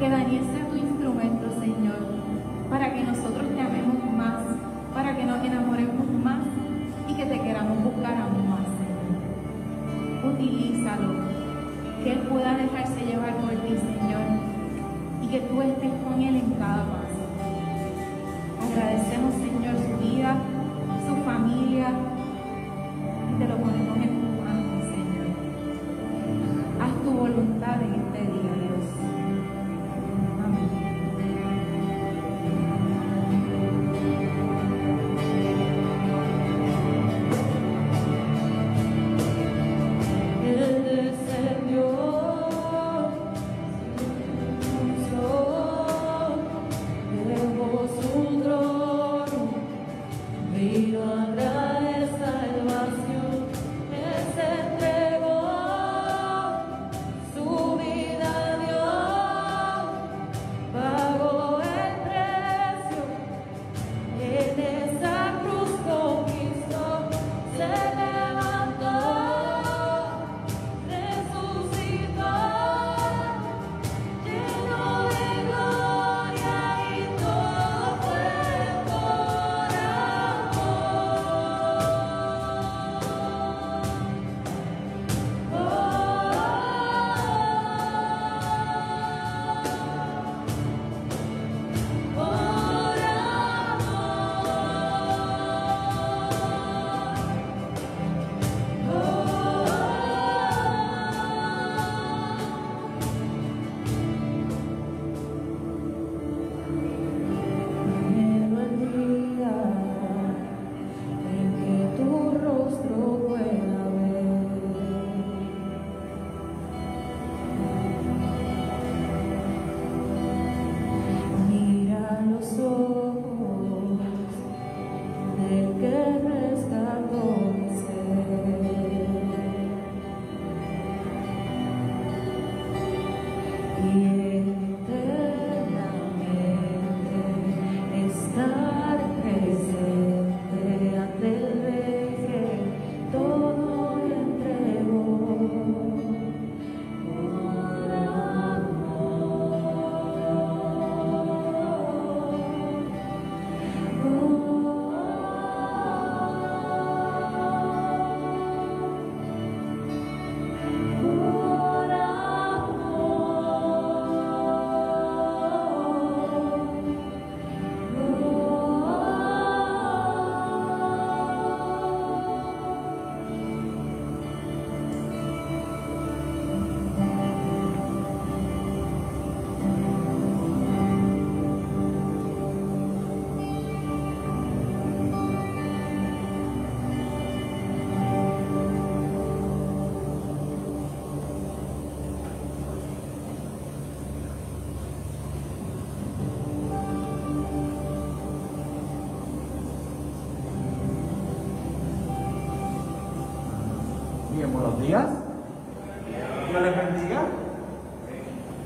que Daniel sea tu instrumento, Señor, para que nosotros te amemos más, para que nos enamoremos más y que te queramos buscar aún más, Señor. Utilízalo, que Él pueda dejarse llevar por ti, Señor, y que tú estés con Él en cada paso. Agradecemos, Señor, su vida.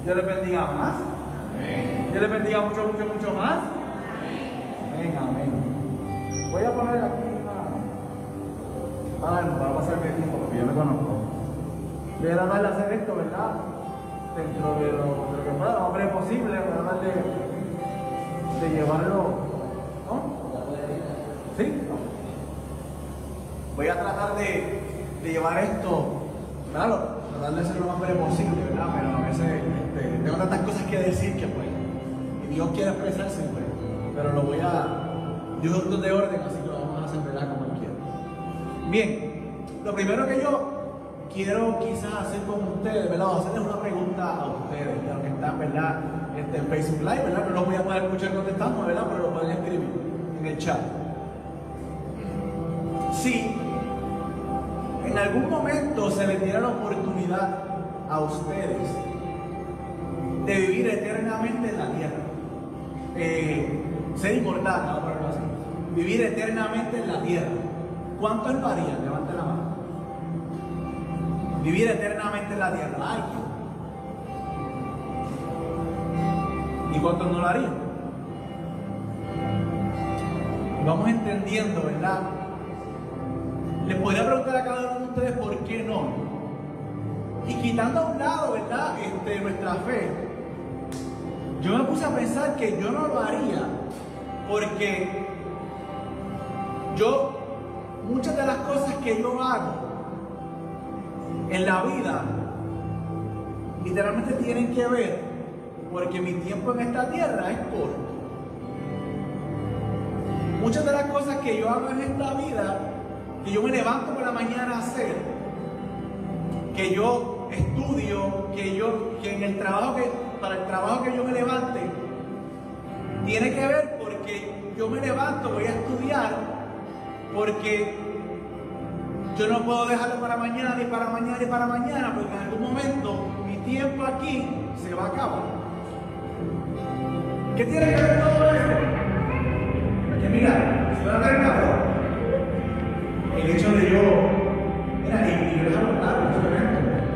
Dios les bendiga más. Dios les bendiga mucho, mucho, mucho más. Amén, amén. Voy a poner aquí una. Ah, no, para pasar el tiempo porque yo me conozco. Voy a tratar de hacer esto, ¿verdad? Dentro de lo, de lo que pueda, lo más posible, voy a tratar de, de llevarlo. ¿No? ¿Sí? Voy a tratar de, de llevar esto, claro, lo más breve posible, ¿verdad? Pero a veces este, tengo tantas cosas que decir que pues, y Dios quiere expresarse, pues, pero lo voy a, Dios un de orden, así que lo vamos a hacer, ¿verdad? Como Él quiere. Bien, lo primero que yo quiero quizás hacer con ustedes, ¿verdad? O hacerles una pregunta a ustedes, ya que están, ¿verdad? Este, en Facebook Live, ¿verdad? No los voy a poder escuchar contestando, ¿verdad? Pero lo pueden escribir en el chat. Sí, en algún momento se les diera la oportunidad a ustedes de vivir eternamente en la tierra. Eh, ser inmortal, así. Vivir eternamente en la tierra. ¿Cuántos lo harían? Levanten la mano. Vivir eternamente en la tierra. Ay, ¿Y cuántos no lo harían? Vamos entendiendo, ¿verdad? Les podría preguntar a cada uno ustedes por qué no. Y quitando a un lado, ¿verdad? Este, nuestra fe, yo me puse a pensar que yo no lo haría porque yo, muchas de las cosas que yo hago en la vida, literalmente tienen que ver porque mi tiempo en esta tierra es corto. Muchas de las cosas que yo hago en esta vida que yo me levanto por la mañana a hacer, que yo estudio, que yo, que en el trabajo que, para el trabajo que yo me levante, tiene que ver porque yo me levanto, voy a estudiar, porque yo no puedo dejarlo para mañana, ni para mañana, ni para mañana, porque en algún momento mi tiempo aquí se va a acabar. ¿Qué tiene que ver todo esto? Porque mira, si va a el hecho de yo, mira, y, yo les hago claro,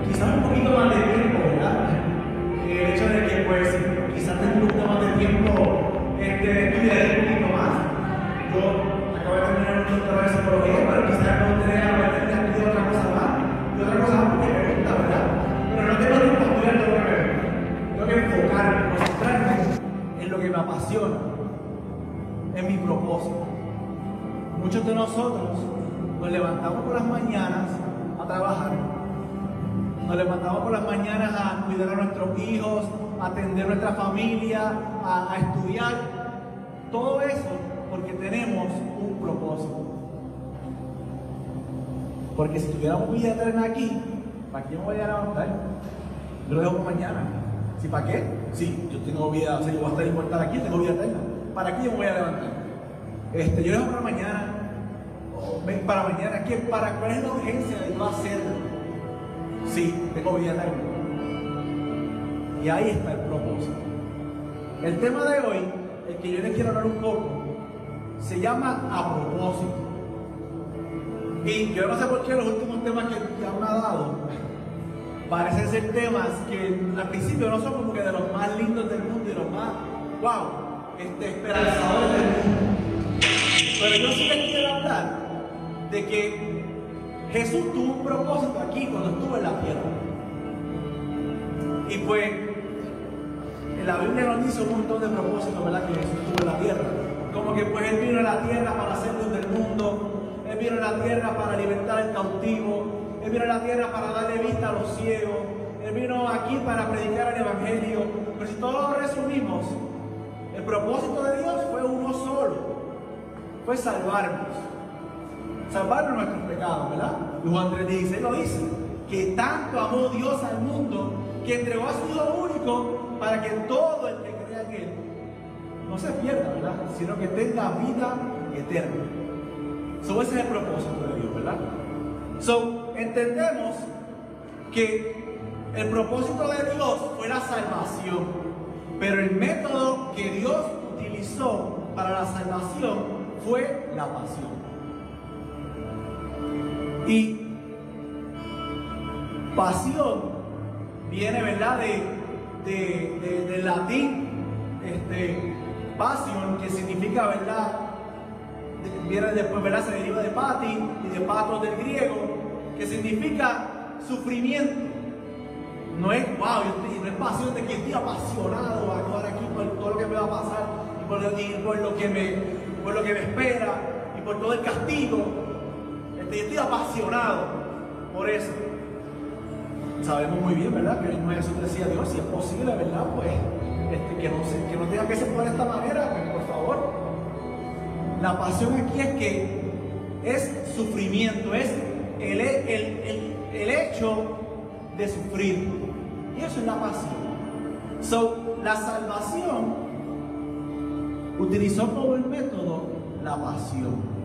quizás un poquito más de tiempo, ¿verdad? El hecho de que, pues, quizás tengo un poquito más de tiempo, este, estudiaré un poquito más. Yo acabo de terminar un doctorado de psicología, pero quizás no tendré a meterme a estudiar otra cosa más, y otra cosa más me gusta, ¿verdad? Pero no tengo tiempo para estudiar todo lo que. Tengo que enfocarme, concentrarme en lo que me apasiona, en mi propósito. Muchos de nosotros nos levantamos por las mañanas a trabajar. Nos levantamos por las mañanas a cuidar a nuestros hijos, a atender nuestra familia, a, a estudiar. Todo eso porque tenemos un propósito. Porque si tuviéramos vida eterna aquí, ¿para qué me voy a levantar? Yo lo dejo por mañana. ¿Sí para qué? Sí, yo tengo vida, o sea, yo voy a estar inmortal aquí, tengo vida eterna. ¿Para qué yo me voy a levantar? Este, yo lo dejo para mañana, para mañana, ¿qué? ¿Para cuál es la urgencia de no hacerlo? Sí, tengo vida eterna. Y ahí está el propósito. El tema de hoy, el que yo les quiero hablar un poco, se llama a propósito. Y yo no sé por qué los últimos temas que ya me ha dado parecen ser temas que al principio no son como que de los más lindos del mundo y los más, wow, este, esperanzadores. Pero yo sí les quiero hablar de que Jesús tuvo un propósito aquí cuando estuvo en la tierra. Y pues, en la Biblia nos dice un montón de propósitos, ¿verdad? Que Jesús tuvo en la tierra. Como que pues Él vino a la tierra para hacer luz del mundo. Él vino a la tierra para libertar al cautivo. Él vino a la tierra para darle vista a los ciegos. Él vino aquí para predicar el Evangelio. Pero si todo resumimos, el propósito de Dios fue uno solo. Fue salvarnos. Salvarnos de nuestros pecados, ¿verdad? Y Juan 3.16 lo dice. Que tanto amó Dios al mundo que entregó a su Hijo único para que todo el que crea en Él no se pierda, ¿verdad? Sino que tenga vida eterna. So, ese es el propósito de Dios, ¿verdad? So, entendemos que el propósito de Dios fue la salvación, pero el método que Dios utilizó para la salvación fue la pasión. Y Pasión viene, ¿verdad? De, de- de- del latín, este, passion, que significa, ¿verdad? De- Viene después, ¿verdad? Se deriva de pati y de patros del griego, que significa sufrimiento. No es, wow, yo no es pasión de que estoy apasionado a actuar aquí por todo lo que me va a pasar y por lo, que me, por lo que me espera y por todo el castigo. Yo estoy apasionado por eso. Sabemos muy bien, ¿verdad? Que el mismo Jesús decía, Dios, si es posible, ¿verdad? Pues este, que, no se, que no tenga que ser por esta manera, pues, por favor. La pasión aquí es que es sufrimiento, es el, el- el- el hecho de sufrir. Y eso es la pasión. So, la salvación utilizó como el método la pasión.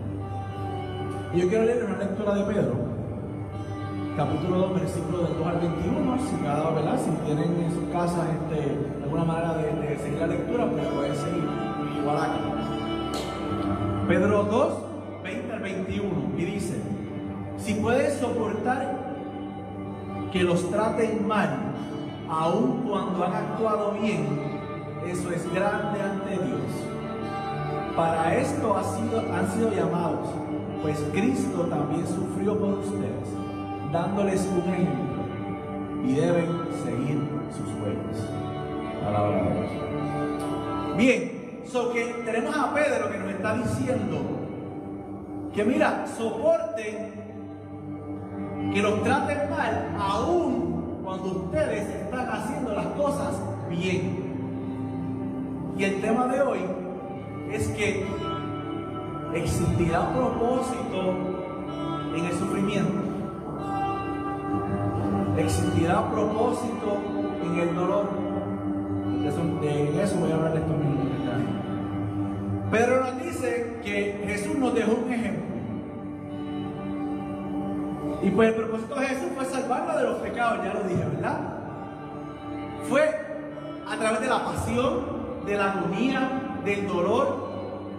Y yo quiero leer una lectura de Pedro, capítulo 2, versículo del 2 al 21. Si cada ¿verdad? Si tienen en sus casas este, alguna manera de, seguir la lectura, pues pueden seguir igual aquí. Pedro 2, 20 al 21. Y dice: Si puedes soportar que los traten mal, aun cuando han actuado bien, eso es grande ante Dios. Para esto han sido llamados, pues Cristo también sufrió por ustedes, dándoles un ejemplo, y deben seguir sus huellas. Palabra de Dios. Bien, so que tenemos a Pedro que nos está diciendo que mira, soporten que los traten mal, aun cuando ustedes están haciendo las cosas bien. Y el tema de hoy es que existirá propósito en el sufrimiento. Existirá propósito en el dolor. De eso, de eso voy a hablar estos minutos. Pedro nos dice que Jesús nos dejó un ejemplo. Y pues el propósito de Jesús fue salvarnos de los pecados, ya lo dije, ¿verdad? Fue a través de la pasión, de la agonía, del dolor,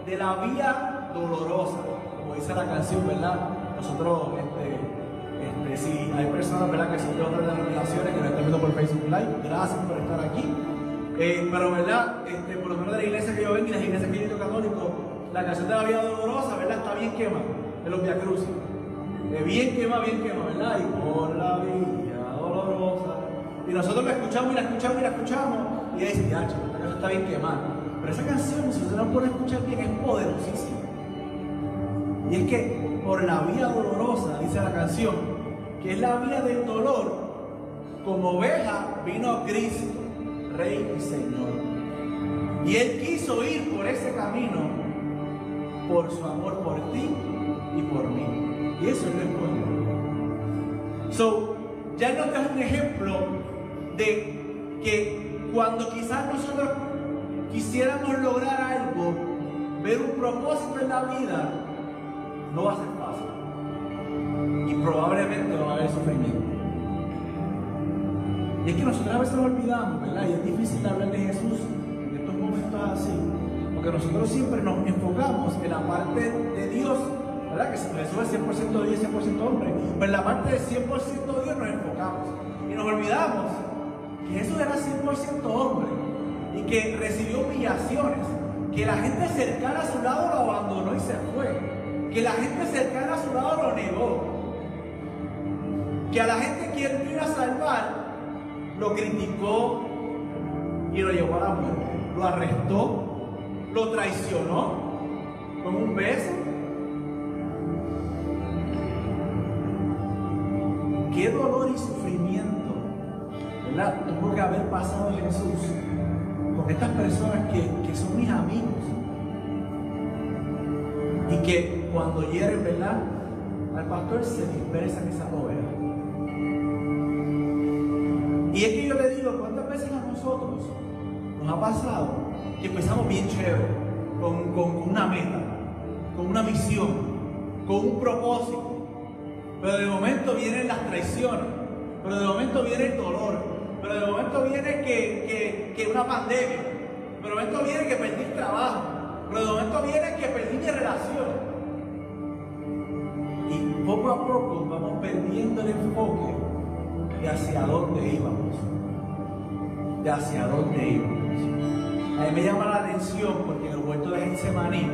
de la vía dolorosa, como dice la canción, ¿verdad? Nosotros, este, este, si hay personas, ¿verdad? Que son de otras denominaciones que nos están viendo por Facebook Live, gracias por estar aquí. Eh, pero, ¿verdad? Este, por lo menos de la iglesia que yo vengo y las iglesias que yo católico, la canción de la vía dolorosa, ¿verdad? Está bien quema, de los Via Crucis. Eh, bien quema, bien quema, ¿verdad? Y por la vía dolorosa. Y nosotros la escuchamos y la escuchamos y la escuchamos. Y ahí dice, ya, esta canción está bien quemada. Pero esa canción, si usted la a escuchar bien, es poderosísima. Y es que por la vía dolorosa, dice la canción, que es la vía del dolor, como oveja vino Cristo, Rey y Señor. Y Él quiso ir por ese camino por su amor por ti y por mí. Y eso es lo importante. So, ya nos da un ejemplo de que cuando quizás nosotros quisiéramos lograr algo, ver un propósito en la vida, no va a ser fácil. Y probablemente no va a haber sufrimiento. Y es que nosotros a veces nos olvidamos, ¿verdad? Y es difícil hablar de Jesús en estos momentos así. Porque nosotros siempre nos enfocamos en la parte de Dios, ¿verdad? Que Jesús es 100% Dios y 100% hombre. Pero en la parte de 100% Dios nos enfocamos. Y nos olvidamos que Jesús era 100% hombre. Y que recibió humillaciones. Que la gente cercana a su lado lo abandonó y se fue. Que la gente cercana a su lado lo negó. Que a la gente que él vino a salvar lo criticó y lo llevó a la muerte. Lo arrestó, lo traicionó con un beso. Qué dolor y sufrimiento, ¿verdad? Tuvo que haber pasado Jesús con estas personas que, que son mis amigos y que cuando hieren, ¿verdad? Al pastor se dispersan esas ovejas. Y es que yo le digo, ¿cuántas veces a nosotros nos ha pasado que empezamos bien chévere, con, con una meta, con una misión, con un propósito? Pero de momento vienen las traiciones, pero de momento viene el dolor, pero de momento viene que, que, que una pandemia, pero de momento viene que perdí trabajo, pero de momento viene que perdí mi relación. Y poco a poco vamos perdiendo el enfoque de hacia dónde íbamos. De hacia dónde íbamos. A mí me llama la atención porque en el huerto de Getsemaní,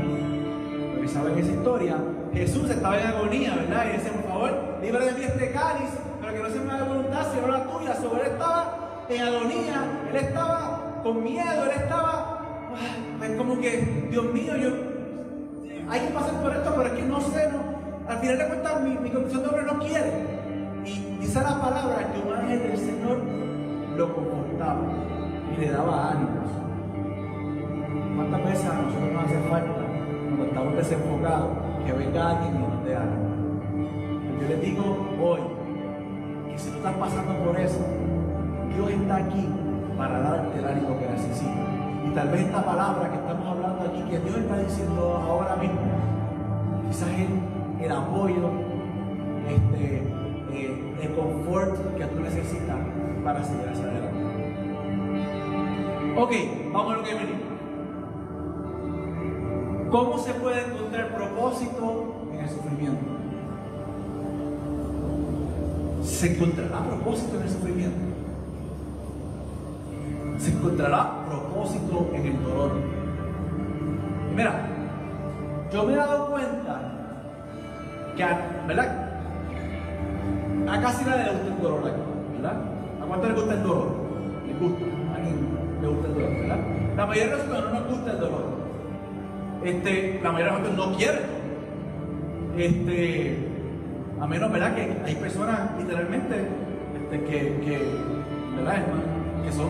porque saben esa historia, Jesús estaba en agonía, ¿verdad? Y decía, por favor, libre de mí este cáliz, pero que no se me haga voluntad, sino la tuya. Sobre él estaba en agonía, él estaba con miedo, él estaba, es como que, Dios mío, yo, hay que pasar por esto, pero es que no sé, no, al final de cuentas mi, mi condición de hombre no quiere. Y dice la palabra que un ángel del Señor lo confortaba y le daba ánimos. ¿Cuántas veces a nosotros nos hace falta, cuando estamos desenfocados, que venga alguien y nos dé ánimo? Yo les digo hoy que si tú estás pasando por eso, Dios está aquí para darte el ánimo que necesitas. Y tal vez esta palabra que estamos hablando aquí, que Dios está diciendo ahora mismo, quizás el, el apoyo, este, eh, el confort que tú necesitas para seguir hacia adelante. Ok, vamos a lo que venimos. ¿Cómo se puede encontrar propósito en el sufrimiento? Se encontrará propósito en el sufrimiento. Se encontrará propósito en el dolor. Mira, yo me he dado cuenta que, a- ¿verdad? A casi nadie le gusta el dolor aquí, ¿verdad? ¿A cuánto le gusta el dolor? ¿Le gusta? ¿A alguien le gusta el dolor, verdad? La mayoría de nosotros no nos gusta el dolor. Este, la mayoría de nosotros no quiere. Este, a menos, ¿verdad? Que hay personas literalmente este, que, que, ¿verdad? Que son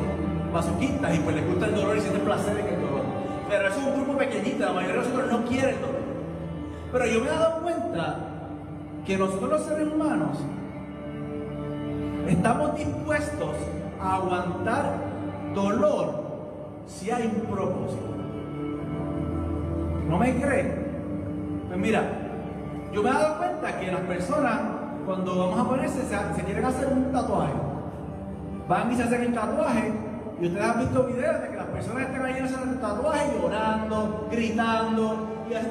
masoquistas y pues les gusta el dolor y sienten placer en el dolor. Pero eso es un grupo pequeñito, la mayoría de nosotros no quiere el dolor. Pero yo me he dado cuenta que nosotros los seres humanos estamos dispuestos a aguantar dolor si hay un propósito. ¿No me creen? Pues mira, yo me he dado cuenta que las personas, cuando vamos a ponerse, se, se quieren hacer un tatuaje, van y se hacen el tatuaje, y ustedes han visto videos de que las personas están ahí haciendo el tatuaje llorando, gritando, y así,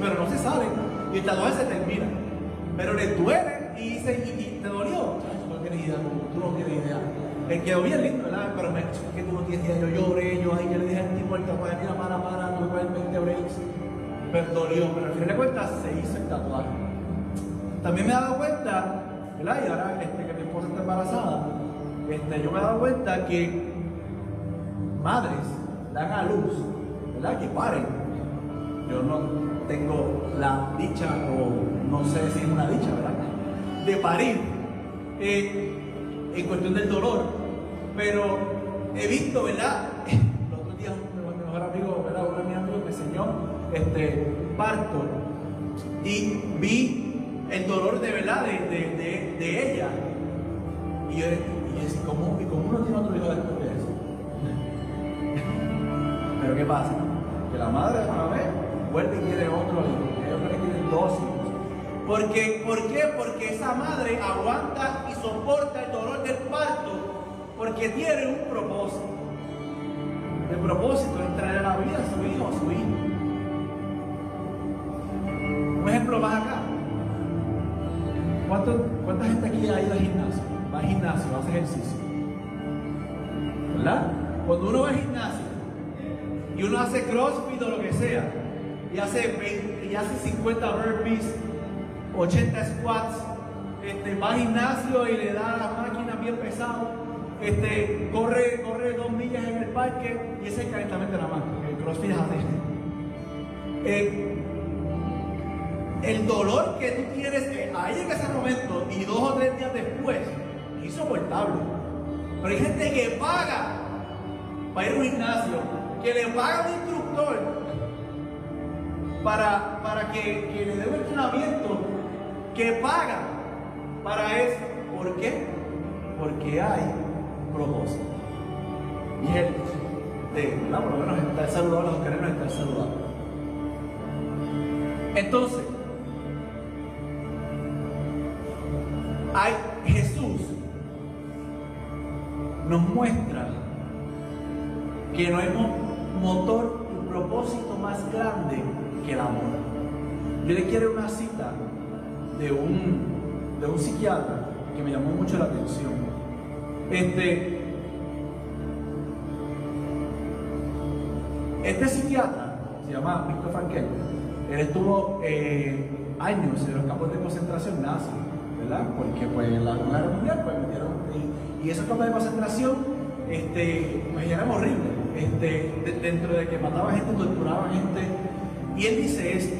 pero no se salen, y el tatuaje se termina. Pero les duele y dicen, ¿y, te dolió? Tú no tienes idea, tú no tienes idea. Le quedó bien lindo, ¿verdad? Pero me, es que tú no tienes idea, yo lloré, yo ahí, yo le dije al tipo el tatuaje, mira, para, para, que ver 20 breaks pero dolió, pero al final de cuentas se hizo el tatuaje. También me he dado cuenta, ¿verdad? Y ahora este, que mi esposa está embarazada, este, yo me he dado cuenta que madres dan a luz, ¿verdad? Que paren. Yo no tengo la dicha, o no sé si es una dicha, ¿verdad? De parir eh, en cuestión del dolor, pero he visto, ¿verdad? Los otros días mi mejor amigo, ¿verdad? Uno de mis amigos me enseñó este parto y vi el dolor de verdad de, de, de, de ella. Y yo, y decía, ¿cómo, ¿y cómo uno tiene otro hijo después de eso? Pero ¿qué pasa? Que la madre otra vez vuelve y quiere otro hijo. Hay hombres que tienen dos hijos. Porque, ¿Por qué? Porque esa madre aguanta y soporta el dolor del parto porque tiene un propósito. El propósito es traer a la vida a su hijo o a su hija. Un ejemplo más acá. ¿Cuánto- ¿Cuánta gente aquí ha ido al gimnasio? Al gimnasio, hace ejercicio. ¿Verdad? Cuando uno va al gimnasio y uno hace crossfit o lo que sea, y hace, 20 y hace 50 burpees, 80 squats, este, va al gimnasio y le da a las máquinas bien pesado, este, corre, corre dos millas en el parque y ese es calentamiento nada más, porque el crossfit es. Eh, el dolor que tú tienes eh, ahí en ese momento y dos o tres días después insoportable. Pero hay gente que paga para ir a un gimnasio, que le paga a un instructor para, para que, que le dé un entrenamiento, que paga para eso. ¿Por qué? Porque hay propósito. Y él, de, ¿verdad? por lo menos estar saludable, los queremos estar saludables. Entonces, hay Jesús nos muestra que no hay mo- motor y propósito más grande que el amor. Yo le quiero una cita de un, de un psiquiatra que me llamó mucho la atención. Este, este psiquiatra, se llama Víctor Frankel, él estuvo eh, años en los campos de concentración nazi, ¿verdad? Porque pues en la Guerra Mundial pues metieron, y, esos campos de concentración, este, pues eran horribles, este, de- dentro de que mataban gente, torturaban gente, y él dice esto,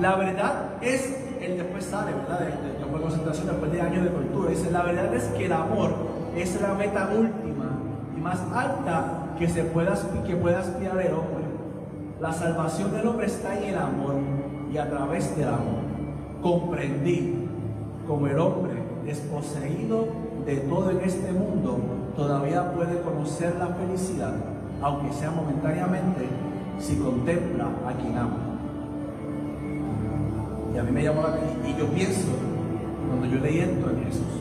la verdad es, él después sale, ¿verdad? Del campo de concentración después de años de tortura. Dice, la verdad es que el amor es la meta última y más alta que se pueda, que pueda aspirar el hombre. La salvación del hombre está en el amor y a través del amor. Comprendí como el hombre desposeído de todo en este mundo todavía puede conocer la felicidad, aunque sea momentáneamente, si contempla a quien ama. Y a mí me llamó la atención. Y yo pienso, cuando yo leí esto en Jesús,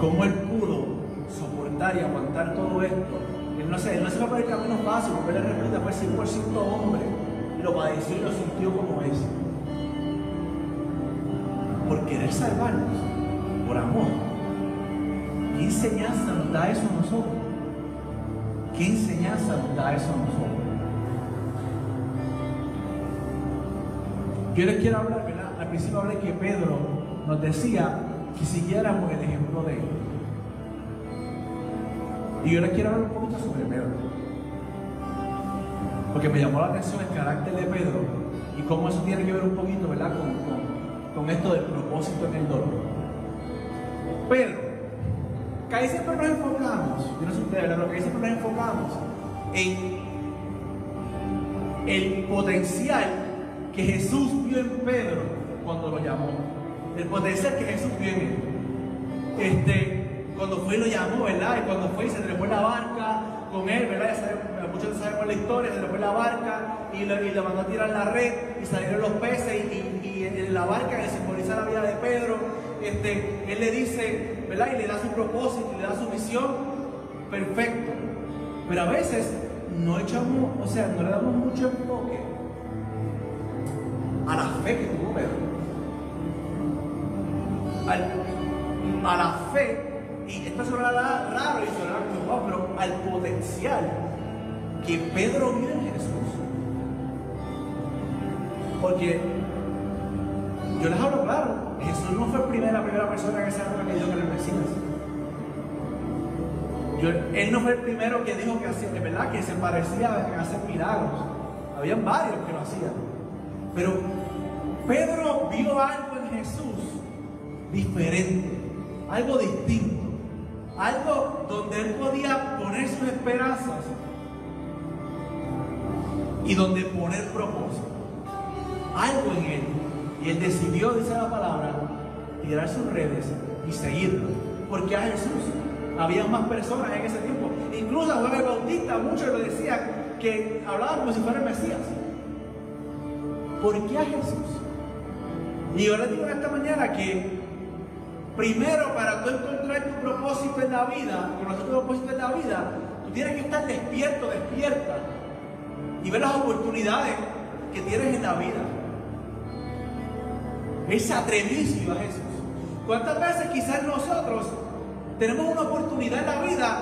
cómo él pudo soportar y aguantar todo esto. Él no, se, él no se fue por el camino fácil, porque él repite, fue 100% hombre. Y lo padeció y lo sintió como es. Querer salvarnos, por amor. ¿Qué enseñanza nos da eso a nosotros? ¿Qué enseñanza nos da eso a nosotros? Yo les quiero hablar, ¿verdad? Al principio hablé que Pedro nos decía que siguiéramos el ejemplo de él. Y yo les quiero hablar un poquito sobre Pedro. Porque me llamó la atención el carácter de Pedro y cómo eso tiene que ver un poquito, ¿verdad? Con- con esto del propósito en el dolor. Pedro, que ahí siempre nos enfocamos, yo no sé ustedes. Pero que ahí siempre nos enfocamos en el potencial que Jesús vio en Pedro cuando lo llamó. El potencial que Jesús vio en él. Este, cuando fue y lo llamó, ¿verdad? Y cuando fue y se trepó en la barca con él, ¿verdad? Sabemos- muchos sabemos la historia, se trepó en la barca y le, y le mandó a tirar la red y salieron los peces y, y- en la barca que simboliza la vida de Pedro, este, él le dice, ¿verdad? Y le da su propósito, y le da su misión, perfecto. Pero a veces no echamos, o sea, no le damos mucho enfoque a la fe que tuvo Pedro. A la fe, y esto sonará raro y sonará como pero al potencial que Pedro vio en Jesús. Porque yo les hablo claro, Jesús no fue primera, la primera persona esa época que dijo que era el él no fue el primero que dijo que hacía, de verdad, que se parecía en hacer milagros. Habían varios que lo hacían. Pero Pedro vio algo en Jesús diferente, algo distinto, algo donde él podía poner sus esperanzas y donde poner propósito. Algo en él. Y él decidió, dice la palabra, tirar sus redes y seguirlo. Porque a Jesús había más personas en ese tiempo. Incluso a Juan el Bautista, muchos lo decían que hablaban como si fuera el Mesías. ¿Por qué a Jesús? Y yo les digo en esta mañana que primero para tú encontrar tu propósito en la vida, conocer tu propósito en la vida, tú tienes que estar despierto, despierta y ver las oportunidades que tienes en la vida. Y siguió a Jesús. ¿Cuántas veces quizás nosotros tenemos una oportunidad en la vida,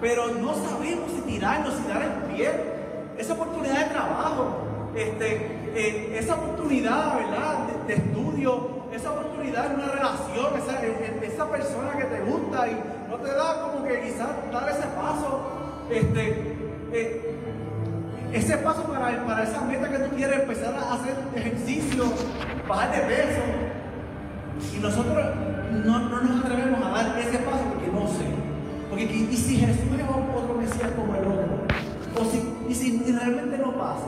pero no sabemos si tirarnos, si dar el pie? Esa oportunidad de trabajo, este, eh, esa oportunidad, ¿verdad? De, de estudio, esa oportunidad en una relación, esa, eh, eh, esa persona que te gusta y no te da como que quizás dar ese paso, este, ese paso para, para esa meta que tú quieres, empezar a hacer ejercicio, bajar de peso. Y nosotros no, no nos atrevemos a dar ese paso porque no sé. Porque ¿y si Jesús es otro Mesías como el otro? O si, y si y realmente no pasa.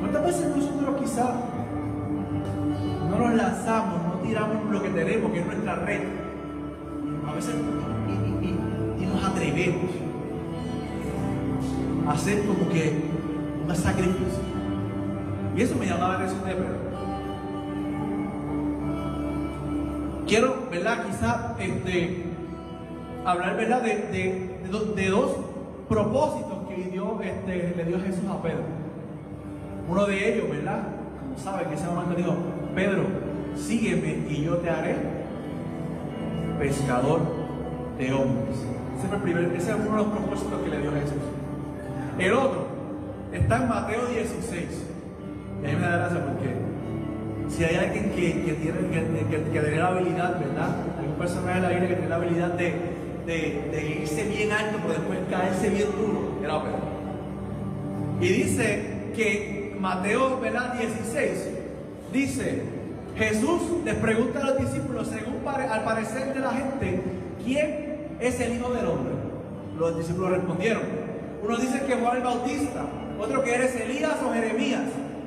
¿Cuántas veces nosotros quizás no nos lanzamos, no tiramos lo que tenemos, que es nuestra red? A veces y, y- nos atrevemos hacer como que un sacrificio. Y eso me llamaba la atención de Pedro. Quiero, ¿verdad? Quizá este, hablar, ¿verdad? De, de- de do- de dos propósitos que dio, este, le dio Jesús a Pedro. Uno de ellos, ¿verdad? Como saben, en ese momento dijo, Pedro, sígueme y yo te haré pescador de hombres. Ese, fue el primer- ese es uno de los propósitos que le dio Jesús. El otro está en Mateo 16. Y a mí me da gracia porque si hay alguien que, tiene, que, que- la habilidad, ¿verdad? Un personaje de la Biblia que tiene la habilidad de, irse bien alto, pero después caerse bien duro. Era Pedro. Y dice que Mateo ¿verdad? 16 dice, Jesús les pregunta a los discípulos, según al parecer de la gente, ¿quién es el Hijo del Hombre? Los discípulos respondieron. Uno dice que Juan el Bautista, otro que eres Elías o Jeremías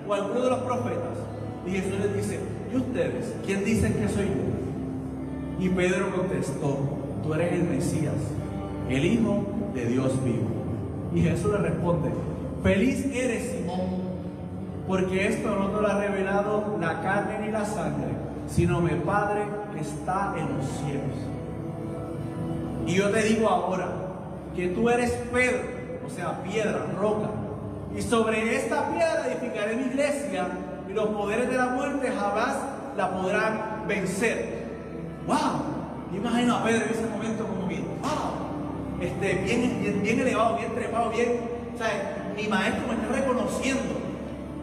o alguno de los profetas. Y Jesús les dice, ¿y ustedes? ¿Quién dicen que soy yo? Y Pedro contestó, tú eres el Mesías, el Hijo de Dios vivo. Y Jesús le responde, feliz eres Simón, porque esto no te lo ha revelado la carne ni la sangre, sino mi Padre que está en los cielos. Y yo te digo ahora que tú eres Pedro, o sea, piedra, roca, y sobre esta piedra edificaré mi iglesia, y los poderes de la muerte jamás la podrán vencer. ¡Wow! Imagino a Pedro en ese momento como que, ¡wow! Este, bien, bien, bien elevado, bien trepado, bien. O sea, mi maestro me está reconociendo.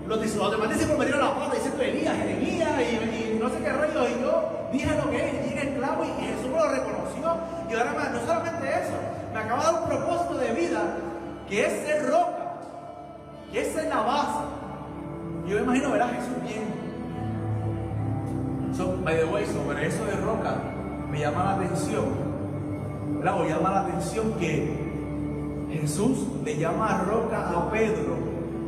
Los, los demás discípulos me dieron la pata diciendo Elías, Jeremías y, y no sé qué rayos. Y yo dije lo que es, dije el clavo y, Jesús me lo reconoció. Y ahora no solamente eso, me acaba de dar un propósito de vida que es ser roca, que es ser la base. Yo me imagino ver a Jesús bien. So, by the way, sobre eso de roca, me llama la atención, ¿verdad? O llama la atención que Jesús le llama roca a Pedro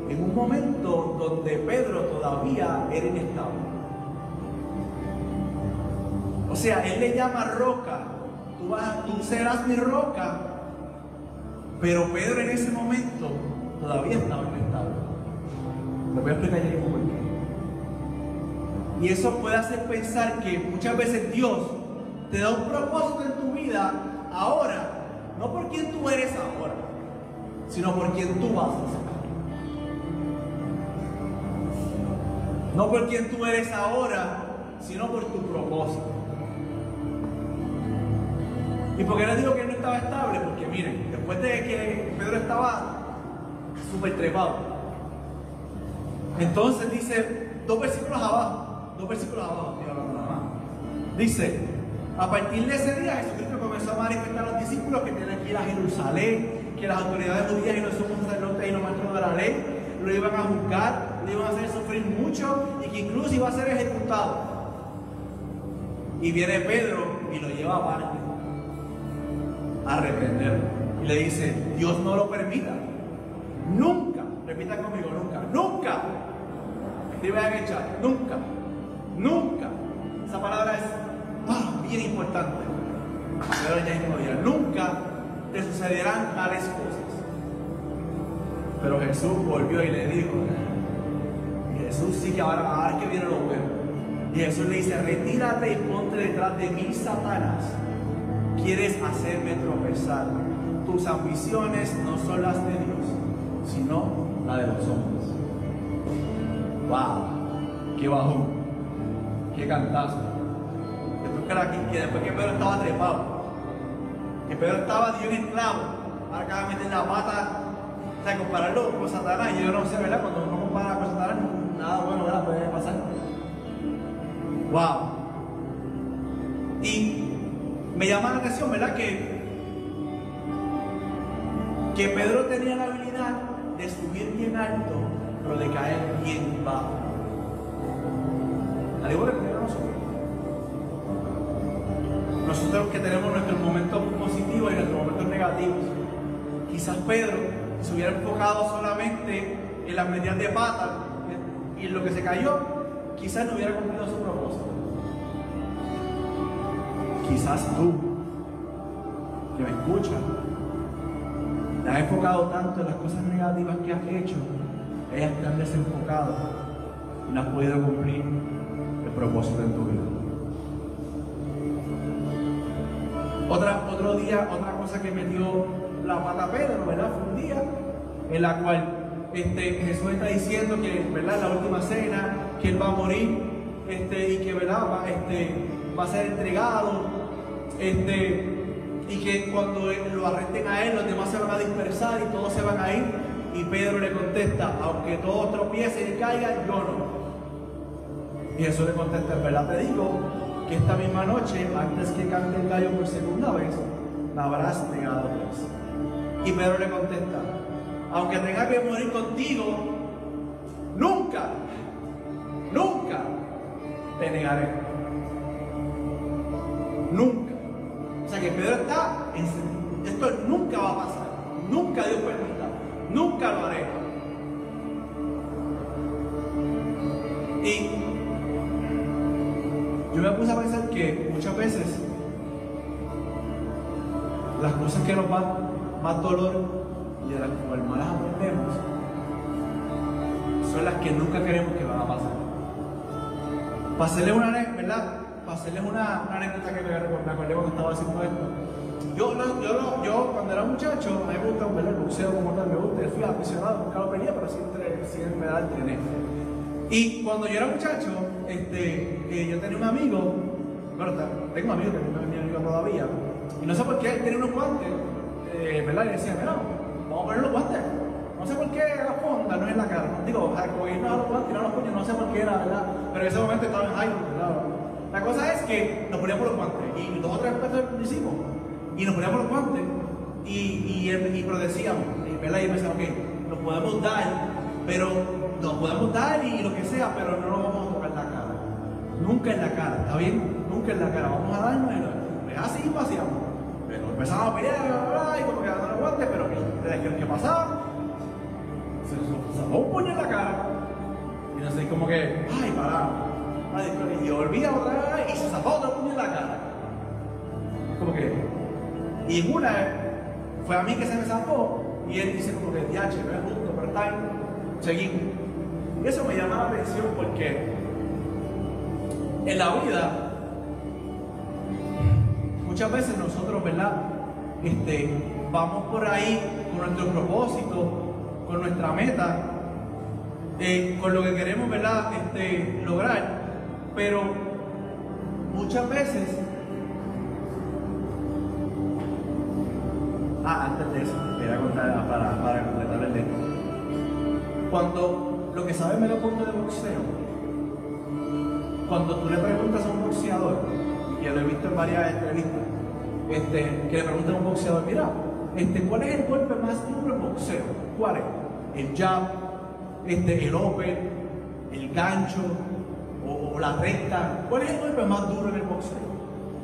en un momento donde Pedro todavía era inestable. O sea, él le llama roca, tú serás mi roca, pero Pedro en ese momento todavía estaba inestable. Te voy a explicar ya por qué. Y eso puede hacer pensar que muchas veces Dios te da un propósito en tu vida ahora, no por quien tú eres ahora, sino por quien tú vas a ser. No por quien tú eres ahora, sino por tu propósito. ¿Y por qué les digo que él no estaba estable? Porque miren, después de que Pedro estaba súper trepado, entonces dice, dos versículos abajo, dos versículos abajo. Dice, a partir de ese día Jesucristo comenzó a manifestar a los discípulos que tenían que ir a Jerusalén, que las autoridades judías y los sumos sacerdotes y los maestros de la ley lo iban a juzgar, lo iban a hacer sufrir mucho y que incluso iba a ser ejecutado. Y viene Pedro y lo lleva aparte a reprenderlo. Y le dice, Dios no lo permita. Nunca, repita conmigo, nunca, nunca. Te voy a echar, nunca, nunca. Esa palabra es bien importante. Pero ya mismo dirá, nunca te sucederán tales cosas. Pero Jesús volvió y le dijo, Jesús sí que ahora, ahora que viene lo bueno. Y Jesús le dice, retírate y ponte detrás de mí, Satanás. Quieres hacerme tropezar. Tus ambiciones no son las de Dios, sino la de los hombres. ¡Wow! ¡Qué bajón! ¡Qué cantazo! Después que, la- que después que Pedro estaba trepado, que Pedro estaba Dios en esclavo, ahora acaba de meter la pata, o sea, compararlo con Satanás, y yo no sé, ¿verdad? Cuando uno compara con Satanás, nada bueno, ¿verdad? Puede pasar. ¡Wow! Y me llama la atención, ¿verdad? Que, que Pedro tenía la habilidad de subir bien alto, pero de caer bien bajo. Al igual que Pedro nosotros. Nosotros que tenemos nuestros momentos positivos y nuestros momentos negativos. Quizás Pedro se hubiera enfocado solamente en las medidas de pata y en lo que se cayó, quizás no hubiera cumplido su propósito. Quizás tú, que me escuchas, te has enfocado tanto en las cosas negativas que has hecho, ellas te han desenfocado y no has podido cumplir el propósito en tu vida. Otra, otro día, otra cosa que metió la pata Pedro, ¿verdad? Fue un día en la cual este, Jesús está diciendo que, ¿verdad? La última cena, que él va a morir este, y que ¿verdad? Va, este, va a ser entregado, este, y que cuando lo arresten a él, los demás se van a dispersar y todos se van a ir. Y Pedro le contesta, aunque todos tropiecen y caigan, yo no. Y Jesús le contesta, en verdad te digo que esta misma noche, antes que cante el gallo por segunda vez, la habrás negado tres. Y Pedro le contesta, aunque tenga que morir contigo, nunca, nunca te negaré. Nunca. O sea que Pedro está en esto nunca va a pasar. Nunca Dios permita. Nunca lo haré. Y yo me puse a pensar que muchas veces las cosas que nos dan más dolor y de las cuales más aprendemos son las que nunca queremos que van a pasar. Para hacerles una anécdota, ¿verdad? Para hacerles una, una anécdota que me, acordé cuando estaba haciendo esto. Yo, yo, yo cuando era muchacho, a me gusta ver el como tal, me gusta, fui aficionado, nunca lo venía, pero siempre, siempre me da el entrené. Y cuando yo era muchacho, este, yo tenía un amigo, bueno, tengo un amigo que no es mi amigo todavía, y no sé por qué él tenía unos guantes, eh, ¿verdad? Y decía, mira, vamos a poner los guantes. No sé por qué la fonda no es la cara. Digo, irnos a los guantes, tirar los puños, no sé por qué era, ¿verdad? Pero en ese momento estaba en high, ¿verdad? La cosa es que nos poníamos los guantes, y dos o tres veces lo hicimos, y nos poníamos los guantes, y, y, él- y pero decíamos, y, ¿verdad? Y pensaba, ok, nos podemos dar, pero nos podemos dar y lo que sea, pero no nos vamos a tocar la cara. Nunca en la cara, ¿está bien? Nunca en la cara. Vamos a darnos y así y paseamos. Pero empezamos a pelear y como que dando los guantes, pero desde que pasaba, se nos sacó un puño en la cara. Y no sé, como que, ay, paramos. Y volvía otra vez y se sacó otro puño en la cara. Como que, y en una fue a mí que se me zafó y él dice como que, diache, no es justo, pero está seguimos. Y eso me llama la atención porque en la vida muchas veces nosotros, ¿verdad? Este, vamos por ahí con nuestro propósito, con nuestra meta, eh, con lo que queremos, ¿verdad? Este, lograr, pero muchas veces Ah, antes de eso, contar para, para completar el tema. Cuando lo que sabe medio punto de boxeo, cuando tú le preguntas a un boxeador, y yo lo he visto en varias entrevistas, este, que le preguntan a un boxeador, mira, este, ¿cuál es el golpe más duro en boxeo? ¿Cuál es? El jab, este, el open, el gancho o, la recta. ¿Cuál es el golpe más duro en el boxeo?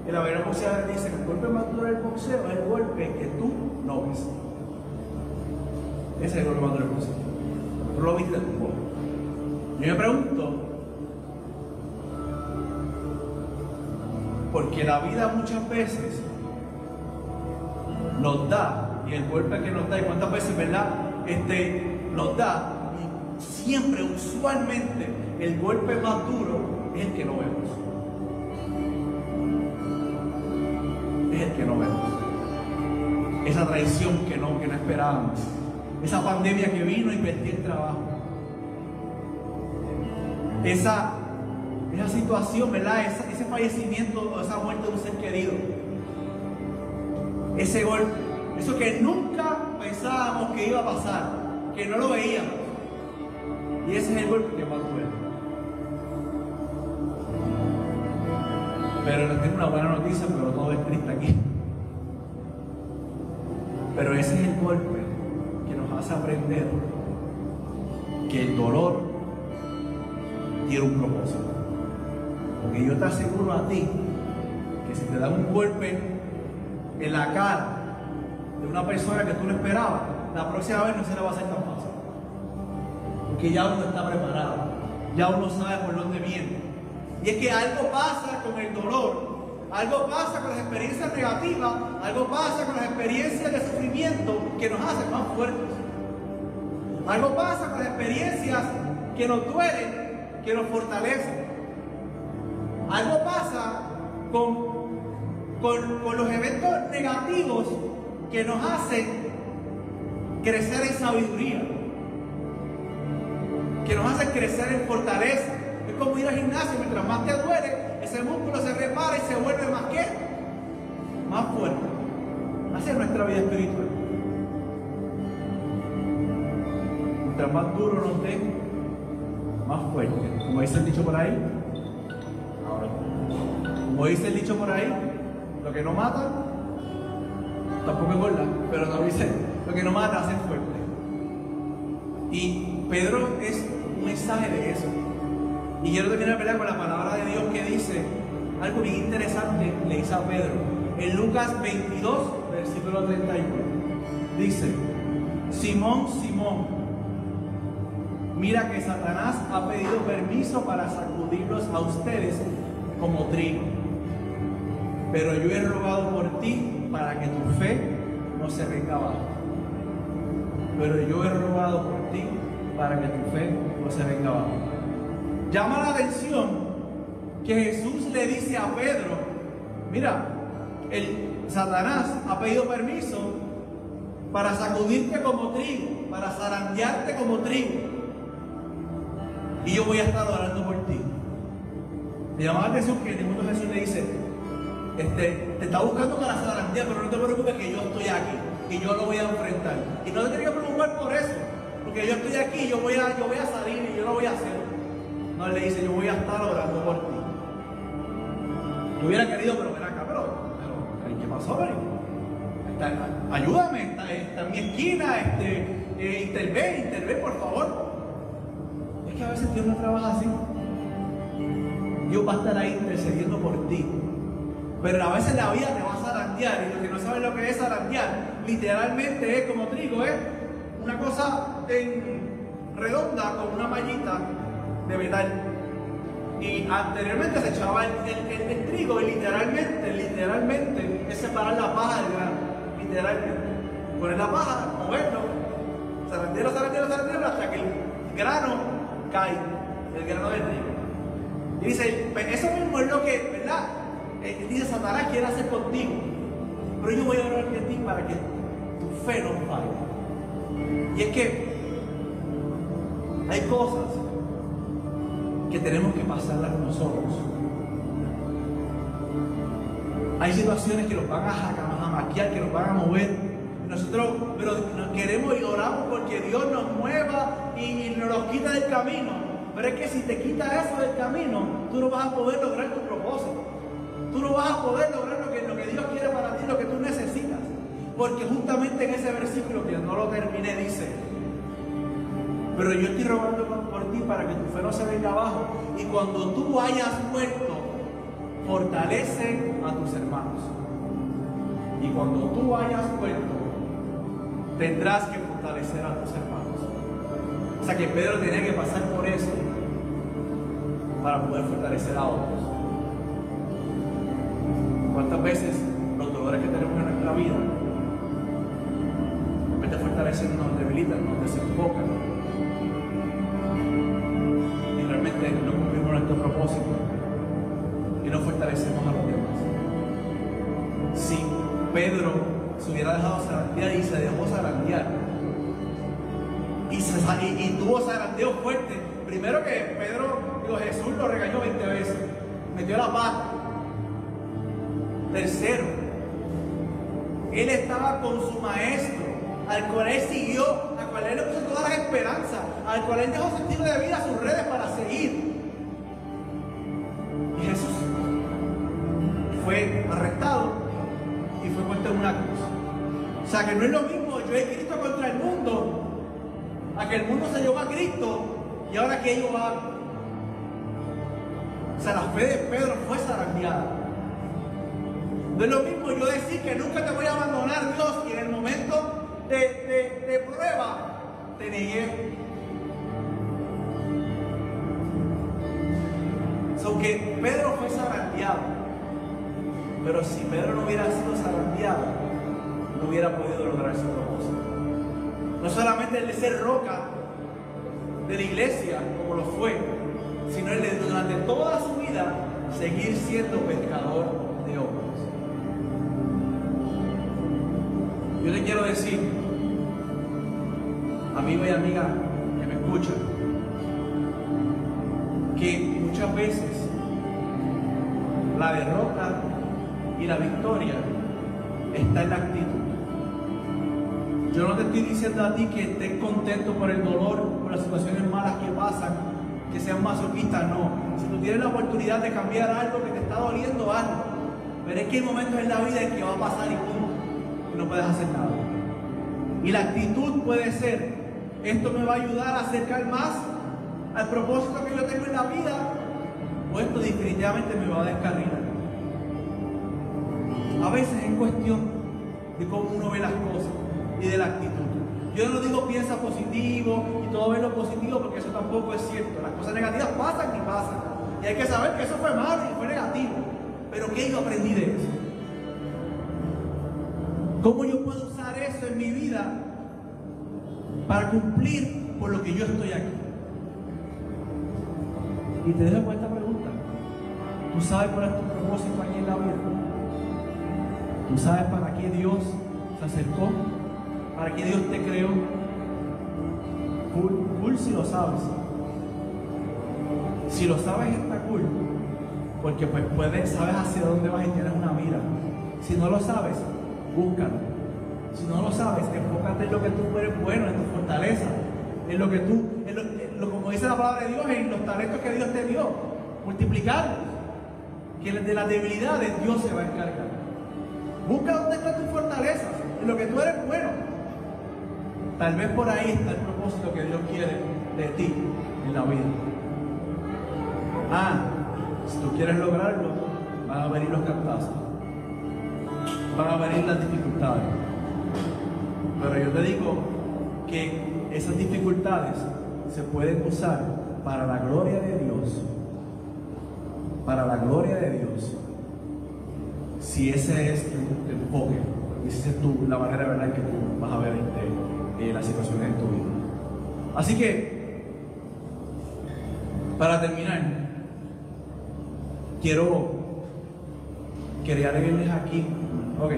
Y la los boxeadores dicen que el golpe más duro del boxeo es el golpe que tú no ves. Ese es el golpe más duro del boxeo. Tú lo viste tú. Yo me pregunto, porque la vida muchas veces nos da, y el golpe que nos da, y cuántas veces, ¿verdad? Este, nos da, y siempre, usualmente, el golpe más duro es el que no vemos. es el que no vemos. Esa traición que no, que no esperábamos. Esa pandemia que vino y perdí el trabajo. Esa, esa situación, ¿verdad? Ese fallecimiento esa muerte de un ser querido. Ese golpe. Eso que nunca pensábamos que iba a pasar. Que no lo veíamos. Y ese es el golpe que más duele. Pero les tengo una buena noticia, pero todo es triste aquí. Pero ese es el golpe que nos hace aprender que el dolor tiene un propósito. Porque yo te aseguro a ti que si te dan un golpe en la cara de una persona que tú no esperabas, la próxima vez no se le va a hacer tan fácil. Porque ya uno está preparado, ya uno sabe por dónde viene. Y es que algo pasa con el dolor, algo pasa con las experiencias negativas, algo pasa con las experiencias de sufrimiento que nos hacen más fuertes. Algo pasa con las experiencias que nos duelen, que nos fortalecen. Algo pasa con, con, con los eventos negativos que nos hacen crecer en sabiduría, que nos hacen crecer en fortaleza. Como ir al gimnasio, mientras más te duele, ese músculo se repara y se vuelve más que más fuerte. Así es nuestra vida espiritual. Mientras más duro nos dé, más fuerte. Como dice el dicho por ahí, ahora, como dice el dicho por ahí, lo que no mata, tampoco es gorda, pero no dice, lo que no mata hace fuerte. Y Pedro es un mensaje de eso. Y quiero terminar ¿verdad? con la palabra de Dios que dice algo bien interesante, le dice a Pedro. En Lucas 22, versículo 31, dice, Simón, Simón, mira que Satanás ha pedido permiso para sacudirlos a ustedes como trigo. Pero yo he rogado por ti para que tu fe no se venga abajo. Pero yo he rogado por ti para que tu fe no se venga abajo. Llama la atención que Jesús le dice a Pedro, mira, el Satanás ha pedido permiso para sacudirte como trigo, para zarandearte como trigo. Y yo voy a estar orando por ti. Me llama la atención que en el mundo Jesús le dice, este, te está buscando para zarandear, pero no te preocupes que yo estoy aquí y yo lo voy a enfrentar. Y no te tienes que preocupar por eso, porque yo estoy aquí, yo voy a, yo voy a salir y yo lo voy a hacer. No, le dice, yo voy a estar orando por ti. Yo hubiera querido, pero ven acá, pero, pero ¿qué pasó, Ayúdame, está, en mi esquina, este, eh, intervé, intervé, por favor. Es que a veces Dios no trabaja así. Dios va a estar ahí intercediendo por ti. Pero a veces la vida te va a zarandear y los que no saben lo que es zarandear, literalmente es como trigo, es una cosa redonda con una mallita de metal. Y anteriormente se echaba el, el- trigo y literalmente, literalmente es separar la paja del grano. Literalmente. Poner la paja, moverlo, zarandearlo, zarandearlo, zarandearlo hasta que el grano cae, el grano del trigo. Y dice, pues eso mismo es lo que, ¿verdad? Eh, dice Satanás quiere hacer contigo. Pero yo voy a orar por ti para que tu fe no falle. Y es que hay cosas que tenemos que pasarlas nosotros. Hay situaciones que nos van a, ja- a maquiar, que nos van a mover. Nosotros pero queremos y oramos porque Dios nos mueva y, nos los quita del camino. Pero es que si te quita eso del camino, tú no vas a poder lograr tu propósito. Tú no vas a poder lograr lo que, lo Dios quiere para ti, lo que tú necesitas. Porque justamente en ese versículo que no lo terminé dice, pero yo estoy rogando ti para que tu fe no se venga abajo. Y cuando tú hayas muerto, fortalece a tus hermanos. Y cuando tú hayas muerto, tendrás que fortalecer a tus hermanos. O sea que Pedro tenía que pasar por eso para poder fortalecer a otros. ¿Cuántas veces los dolores que tenemos en nuestra vida, en vez de nos debilitan, nos desenfocan? Y no fortalecemos a los demás. Si Pedro se hubiera dejado zarandear y se dejó zarandear, y, se, y, y tuvo zarandeo fuerte, primero que Pedro, digo, Jesús lo regañó 20 veces, metió la pata. Tercero, él estaba con su maestro, al cual él siguió, al cual él le puso todas las esperanzas, al cual él dejó sentido de vida a sus redes para seguir. Arrestado y fue puesto en una cruz. O sea que no es lo mismo yo he Cristo contra el mundo, a que el mundo se llevó a Cristo y ahora que ellos van. O sea, la fe de Pedro fue zarandeada. No es lo mismo yo decir que nunca te voy a abandonar, Dios, y en el momento de, de- de prueba te negué. So que Pedro fue zarandeado. Pero si Pedro no hubiera sido zarandeado, no hubiera podido lograr su propósito. No solamente el de ser roca de la iglesia, como lo fue, sino el de durante toda su vida seguir siendo pescador de hombres. Yo le quiero decir, amigo y amiga que me escuchan, que muchas veces la derrota y la victoria está en la actitud. Yo no te estoy diciendo a ti que estés contento por el dolor, por las situaciones malas que pasan, que sean masoquistas, no. Si tú tienes la oportunidad de cambiar algo que te está doliendo, hazlo. Pero es que hay momentos en la vida en que va a pasar y punto, no puedes hacer nada. Y la actitud puede ser, esto me va a ayudar a acercar más al propósito que yo tengo en la vida, o esto definitivamente me va a descarrilar. A veces es cuestión de cómo uno ve las cosas y de la actitud. Yo no digo piensa positivo y todo ve lo positivo porque eso tampoco es cierto. Las cosas negativas pasan y pasan. Y hay que saber que eso fue malo y fue negativo. Pero ¿qué yo aprendí de eso? ¿Cómo yo puedo usar eso en mi vida para cumplir por lo que yo estoy aquí? Y te dejo con esta pregunta. ¿Tú sabes cuál es tu propósito aquí en la vida? ¿Tú sabes para qué Dios se acercó? ¿Para qué Dios te creó? Cool, cool si lo sabes. Si lo sabes está cool. Porque pues puedes, sabes hacia dónde vas y tienes una mira. Si no lo sabes, búscalo. Si no lo sabes, enfócate en lo que tú eres bueno, en tu fortaleza, en lo que tú, en lo, como dice la palabra de Dios, en los talentos que Dios te dio, multiplicarlos. Que de las debilidades Dios se va a encargar. Busca dónde está tu fortaleza, en lo que tú eres bueno. Tal vez por ahí está el propósito que Dios quiere de ti en la vida. Ah, si tú quieres lograrlo, van a venir los cantazos. Van a venir las dificultades. Pero yo te digo que esas dificultades se pueden usar para la gloria de Dios. Para la gloria de Dios. Si ese es tu, enfoque, y esa es tu, la manera verdad en que tú vas a ver eh, las situaciones en tu vida. Así que, para terminar, quiero, quería leerles aquí, ok.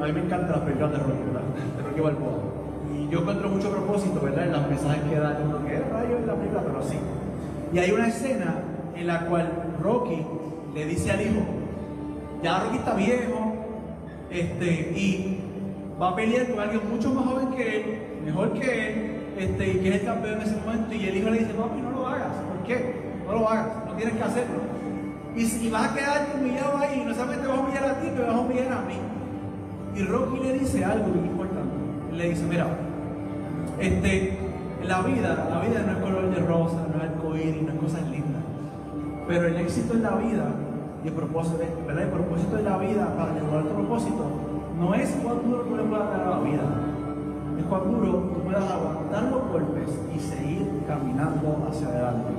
A mí me encanta las películas de Rocky, ¿verdad? de Rocky Balboa. Y yo encuentro mucho propósito, ¿verdad? En los mensajes que dan, como que rayo en la película, pero sí. Y hay una escena en la cual Rocky le dice al hijo, ya Rocky está viejo, este, y va a pelear con alguien mucho más joven que él, mejor que él, este, y que es el campeón en ese momento, y el hijo le dice, papi, no lo hagas, ¿por qué? No lo hagas, no tienes que hacerlo. Y si vas a quedar humillado ahí, no solamente vas a humillar a ti, me vas a humillar a mí. Y Rocky le dice algo muy importante. Le dice, mira, este, la vida, la vida no es color de rosa, no es arcoíris, no es cosas lindas. Pero el éxito en la vida y el propósito, ¿verdad? El propósito de la vida para lograr tu propósito no es cuán duro tú le puedas dar a la vida, es cuán duro tú puedas aguantar los golpes y seguir caminando hacia adelante.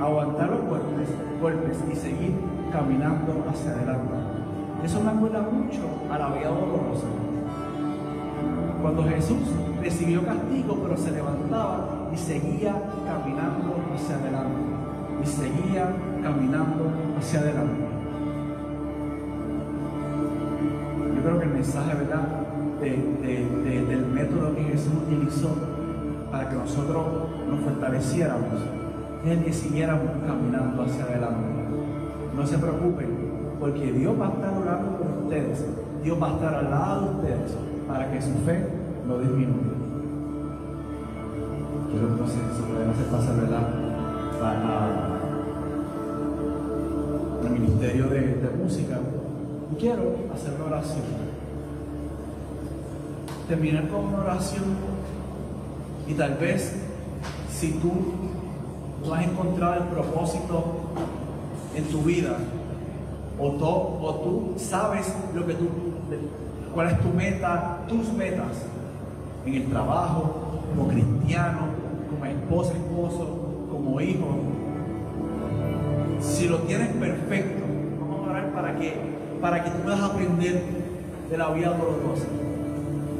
Aguantar los golpes, golpes y seguir caminando hacia adelante. Eso me acuerda mucho a la vida dolorosa. Cuando Jesús recibió castigo, pero se levantaba y seguía caminando hacia adelante. Y seguía caminando hacia adelante. Yo creo que el mensaje, ¿verdad? de- de- de- del método que Jesús utilizó para que nosotros nos fortaleciéramos es que siguiéramos caminando hacia adelante. No se preocupen, porque Dios va a estar orando por ustedes. Dios va a estar al lado de ustedes para que su fe no disminuya. Quiero entonces, si pueden hacer pasar, ¿verdad? Para el Ministerio de, Música. Quiero hacer una oración. Terminar con una oración y tal vez si tú no has encontrado el propósito en tu vida o, tú- o tú sabes lo que tú, cuál es tu meta, tus metas en el trabajo, como cristiano, como esposa, esposo, como hijo. Si lo tienes perfecto, vamos a orar para que, para que tú puedas aprender de la vida dolorosa.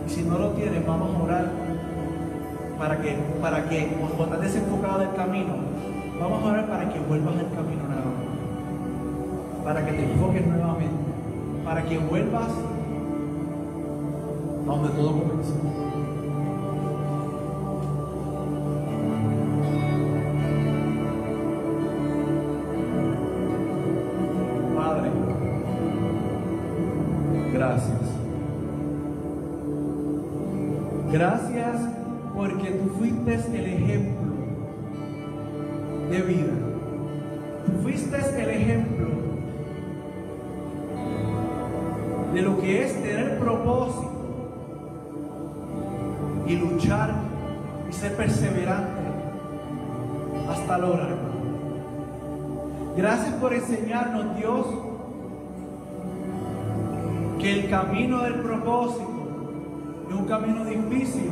Y si no lo tienes, vamos a orar para que, para que cuando estás desenfocado del camino, vamos a orar para que vuelvas al camino. Para que te enfoques nuevamente. Para que vuelvas a donde todo comenzó. Padre, gracias. Gracias porque tú fuiste el ejemplo de vida. Fuiste el ejemplo lo que es tener propósito y luchar y ser perseverante hasta lograrlo. Gracias por enseñarnos, Dios, que el camino del propósito es un camino difícil,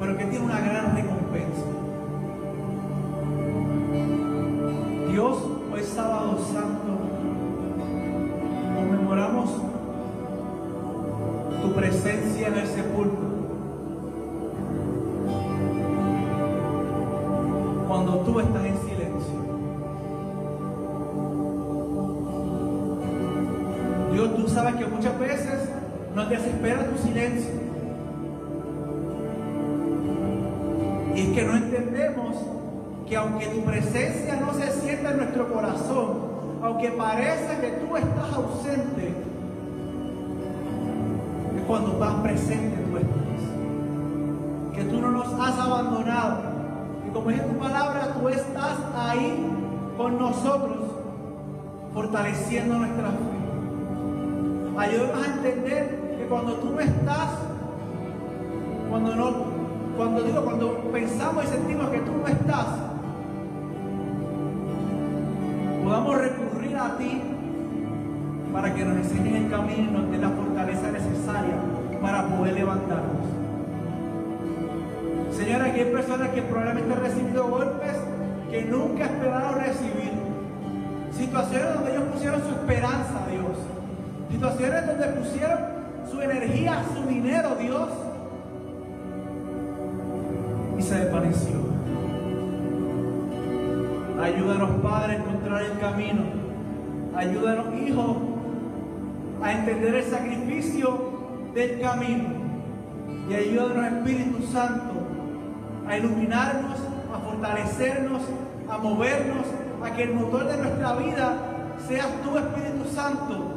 pero que tiene una gran recompensa. Dios, que muchas veces nos desespera tu silencio. Y es que no entendemos que aunque tu presencia no se sienta en nuestro corazón, aunque parece que tú estás ausente, es cuando estás presente tú estás. Que tú no nos has abandonado. Y como es tu palabra, tú estás ahí con nosotros, fortaleciendo nuestra fe. Ayúdanos a entender que cuando tú no estás, cuando no, cuando digo, cuando pensamos y sentimos que tú no estás, podamos recurrir a ti para que nos enseñes el camino y nos dé la fortaleza necesaria para poder levantarnos. Señora, aquí hay personas que probablemente han recibido golpes que nunca esperaron recibir. Situaciones donde ellos pusieron su esperanza, Dios. Situaciones donde pusieron su energía, su dinero, Dios. Y se desvaneció. Ayúdanos, Padre, a encontrar el camino. Ayúdanos, Hijo, a entender el sacrificio del camino. Y ayúdanos, Espíritu Santo, a iluminarnos, a fortalecernos, a movernos, a que el motor de nuestra vida seas tú, Espíritu Santo,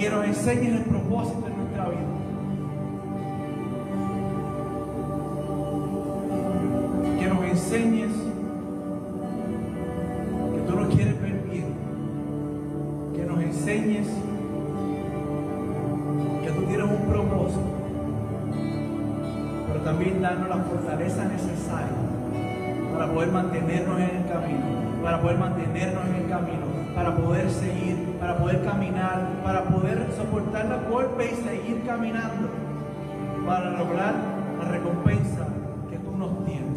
que nos enseñes el propósito de nuestra vida. Que nos enseñes que tú nos quieres ver bien. Que nos enseñes que tú tienes un propósito. Pero también darnos la fortaleza necesaria para poder mantenernos en el camino, para poder mantenernos en el camino, para poder seguir, para poder caminar, para poder soportar los golpes y seguir caminando, para lograr la recompensa que tú nos tienes,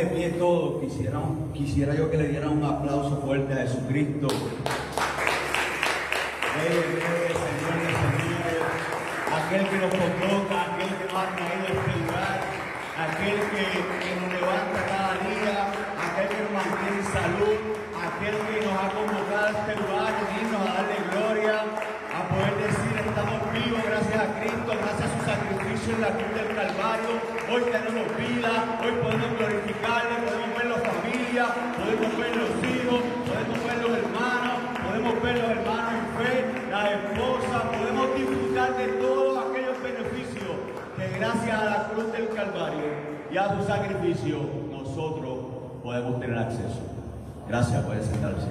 de pie todos, quisiera, quisiera yo que le dieran un aplauso fuerte a Jesucristo. Aquel que nos convoca, aquel que nos ha traído a este lugar, aquel que, nos levanta cada día, aquel que nos mantiene en salud, aquel que nos ha convocado a este lugar, unirnos a darle gloria, a poder decir estamos vivos gracias a Cristo, gracias a su sacrificio en la cruz del Calvario. Hoy tenemos vida, hoy podemos glorificarle, podemos ver la familia, podemos ver los hijos, podemos ver los hermanos, podemos ver los hermanos en fe, la esposa, podemos disfrutar de todos aquellos beneficios que gracias a la cruz del Calvario y a su sacrificio nosotros podemos tener acceso. Gracias, pueden sentarse.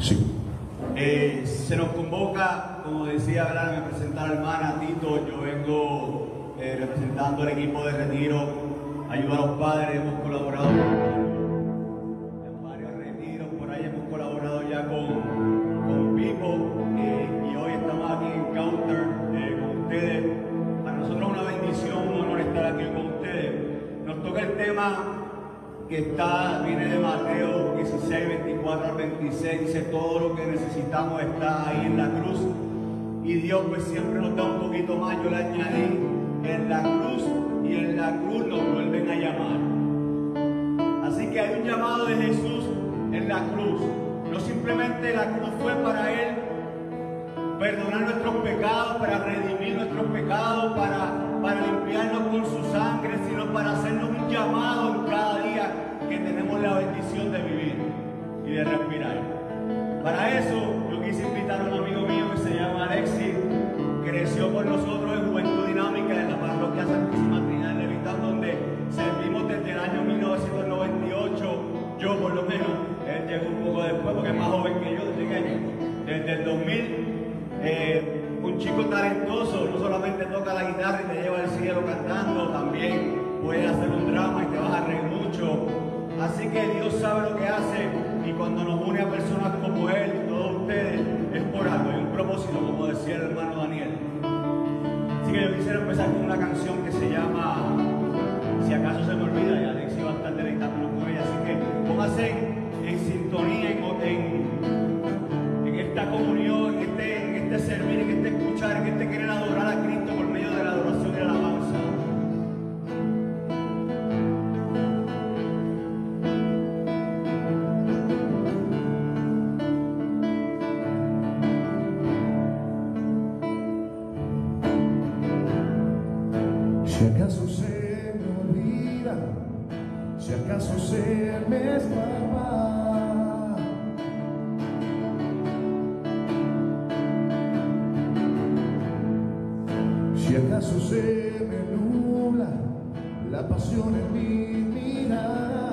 Sí. Eh, se nos convoca, como decía, ¿verdad? me presentar hermana Tito, yo vengo eh, representando al equipo de retiro, ayuda a los padres, hemos colaborado en varios retiros, por ahí hemos colaborado ya con, con Pipo eh, y hoy estamos aquí en Counter eh, con ustedes. Para nosotros es una bendición, un honor estar aquí con ustedes. Nos toca el tema que está, viene de Mateo 16, 24 al 26, dice todo lo que necesitamos está ahí en la cruz. Y Dios pues siempre nos da un poquito más, yo le añadí, en la cruz y en la cruz nos vuelven a llamar. Así que hay un llamado de Jesús en la cruz. No simplemente la cruz fue para Él perdonar nuestros pecados, para redimir nuestros pecados, para, para limpiarnos con su sangre, sino para hacernos un llamado en cada día que tenemos la bendición de vivir y de respirar. Para eso yo quise invitar a un amigo mío que se llama Alexis, creció con nosotros en Juventud Dinámica yo por lo menos, eh, él llegó un poco después porque es más joven que yo, desde que desde el 2000, eh, un chico talentoso, no solamente toca la guitarra y te lleva al cielo cantando, también puede hacer un drama y te vas a reír mucho. Así que Dios sabe lo que hace y cuando nos une a personas como Él todos ustedes, es por algo, y un propósito, como decía el hermano Daniel. Así que yo quisiera empezar con una canción que se llama Si acaso se me olvida, y Alexi va a estar deleitándonos póngase en, sintonía, en, esta comunión, en este, en este servir, en este escuchar, en este querer adorar a Cristo. Si acaso se me nubla la pasión en mi mirada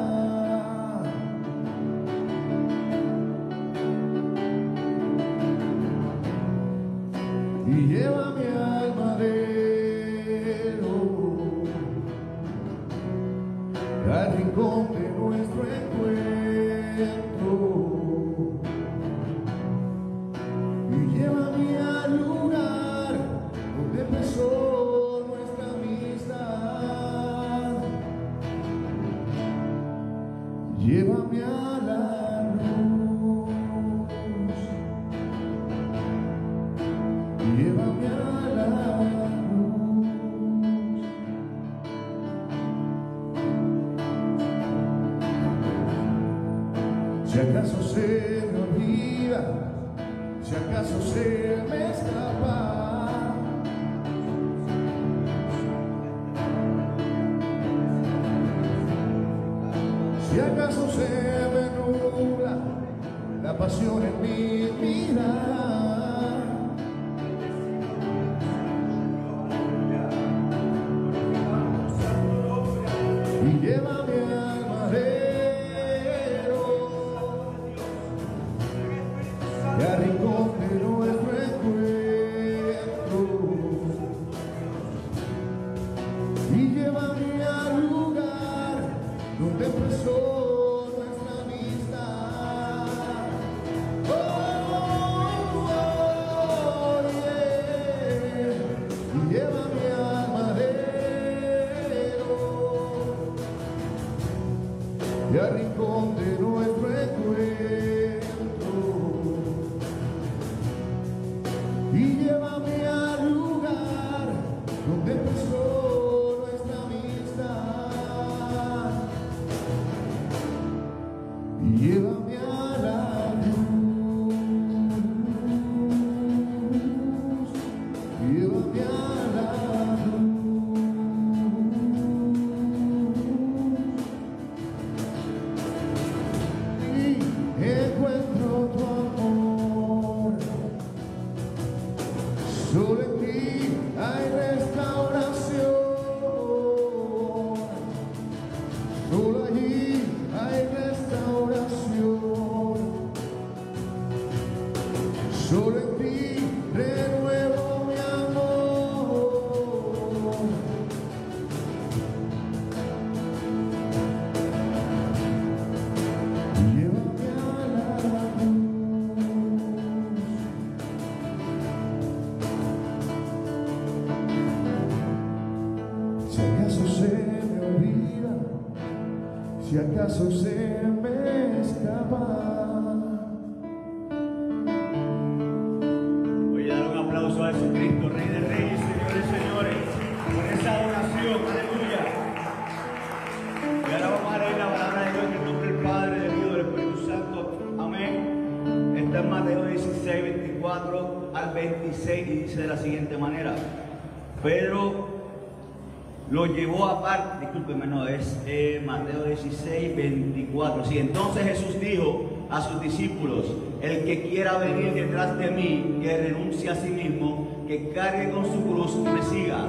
de mí, que renuncie a sí mismo, que cargue con su cruz y me siga.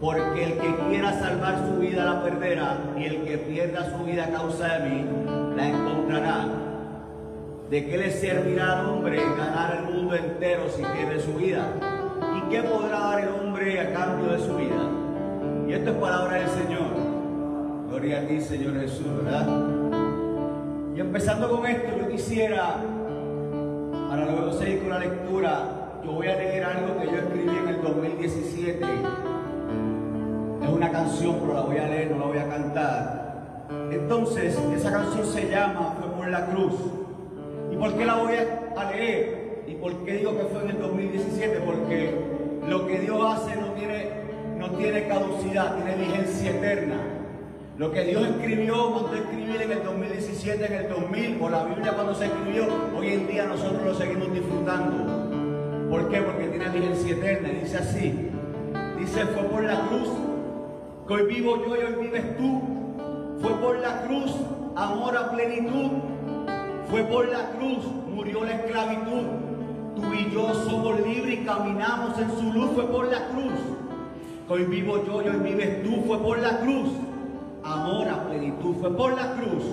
Porque el que quiera salvar su vida la perderá, y el que pierda su vida a causa de mí, la encontrará. ¿De qué le servirá al hombre ganar el mundo entero si pierde su vida? ¿Y qué podrá dar el hombre a cambio de su vida? Y esto es palabra del Señor. Gloria a ti, Señor Jesús, ¿verdad? Y empezando con esto, yo quisiera para luego seguir con la lectura, yo voy a leer algo que yo escribí en el 2017. Es una canción, pero la voy a leer, no la voy a cantar. Entonces, esa canción se llama Fue por la cruz. ¿Y por qué la voy a leer? ¿Y por qué digo que fue en el 2017? Porque lo que Dios hace no tiene, no tiene caducidad, tiene vigencia eterna. Lo que Dios escribió, mandó escribir en el 2017, en el 2000, o la Biblia cuando se escribió, hoy en día nosotros lo seguimos disfrutando. ¿Por qué? Porque tiene vigencia eterna. Dice así, dice, fue por la cruz que hoy vivo yo y hoy vives tú. Fue por la cruz, amor a plenitud. Fue por la cruz, murió la esclavitud. Tú y yo somos libres y caminamos en su luz. Fue por la cruz. Que hoy vivo yo y hoy vives tú. Fue por la cruz amor a plenitud. Fue por la cruz.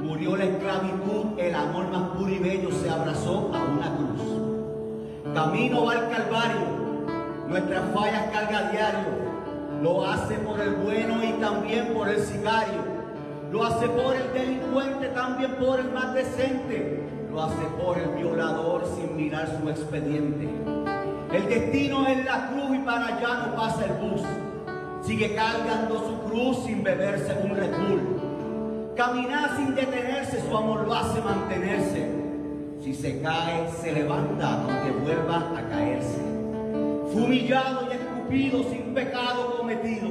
Murió la esclavitud, el amor más puro y bello se abrazó a una cruz. Camino va al Calvario, nuestras fallas carga diario. Lo hace por el bueno y también por el sicario. Lo hace por el delincuente, también por el más decente. Lo hace por el violador sin mirar su expediente. El destino es la cruz y para allá no pasa el bus. Sigue cargando su cruz sin beberse un Red Bull. Caminar sin detenerse, su amor lo hace mantenerse. Si se cae, se levanta aunque vuelva a caerse. Fue humillado y escupido sin pecado cometido.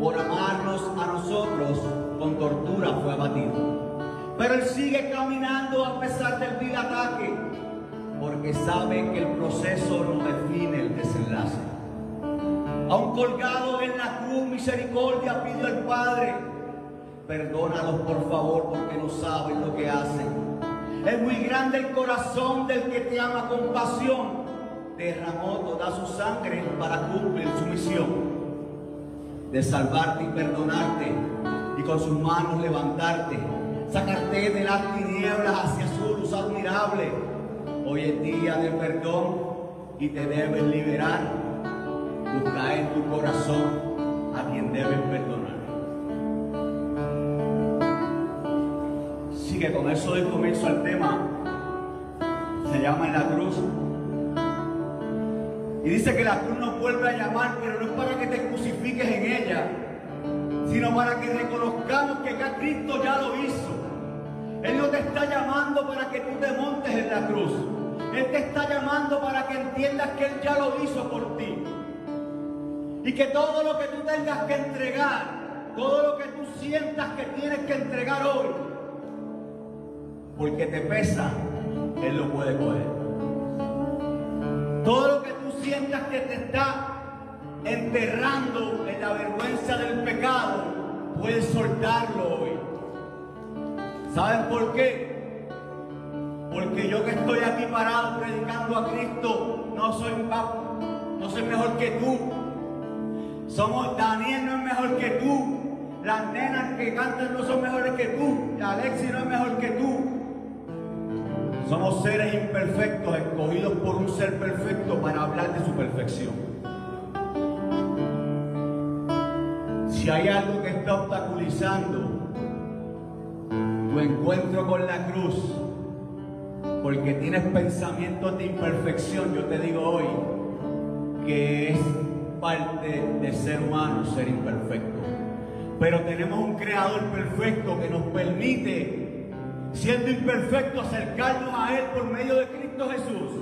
Por amarnos a nosotros, con tortura fue abatido. Pero él sigue caminando a pesar del vil ataque, porque sabe que el proceso no define el desenlace. Aún colgado en la cruz, misericordia pidió al Padre. Perdónalos por favor porque no saben lo que hacen. Es muy grande el corazón del que te ama con pasión. Derramó toda su sangre para cumplir su misión. De salvarte y perdonarte. Y con sus manos levantarte. Sacarte de las tinieblas hacia su luz admirable. Hoy es día de perdón y te debes liberar busca en tu corazón a quien debes perdonar. Sigue con eso del comienzo al tema. Se llama en la cruz. Y dice que la cruz nos vuelve a llamar, pero no es para que te crucifiques en ella, sino para que reconozcamos que acá Cristo ya lo hizo. Él no te está llamando para que tú te montes en la cruz. Él te está llamando para que entiendas que Él ya lo hizo por ti. Y que todo lo que tú tengas que entregar, todo lo que tú sientas que tienes que entregar hoy, porque te pesa, Él lo puede coger. Todo lo que tú sientas que te está enterrando en la vergüenza del pecado, puedes soltarlo hoy. ¿Saben por qué? Porque yo que estoy aquí parado predicando a Cristo, no soy, no soy mejor que tú. Somos, Daniel no es mejor que tú. Las nenas que cantan no son mejores que tú. Alexi no es mejor que tú. Somos seres imperfectos, escogidos por un ser perfecto para hablar de su perfección. Si hay algo que está obstaculizando tu encuentro con la cruz, porque tienes pensamientos de imperfección, yo te digo hoy que es de ser humano, ser imperfecto. Pero tenemos un creador perfecto que nos permite, siendo imperfecto, acercarnos a Él por medio de Cristo Jesús,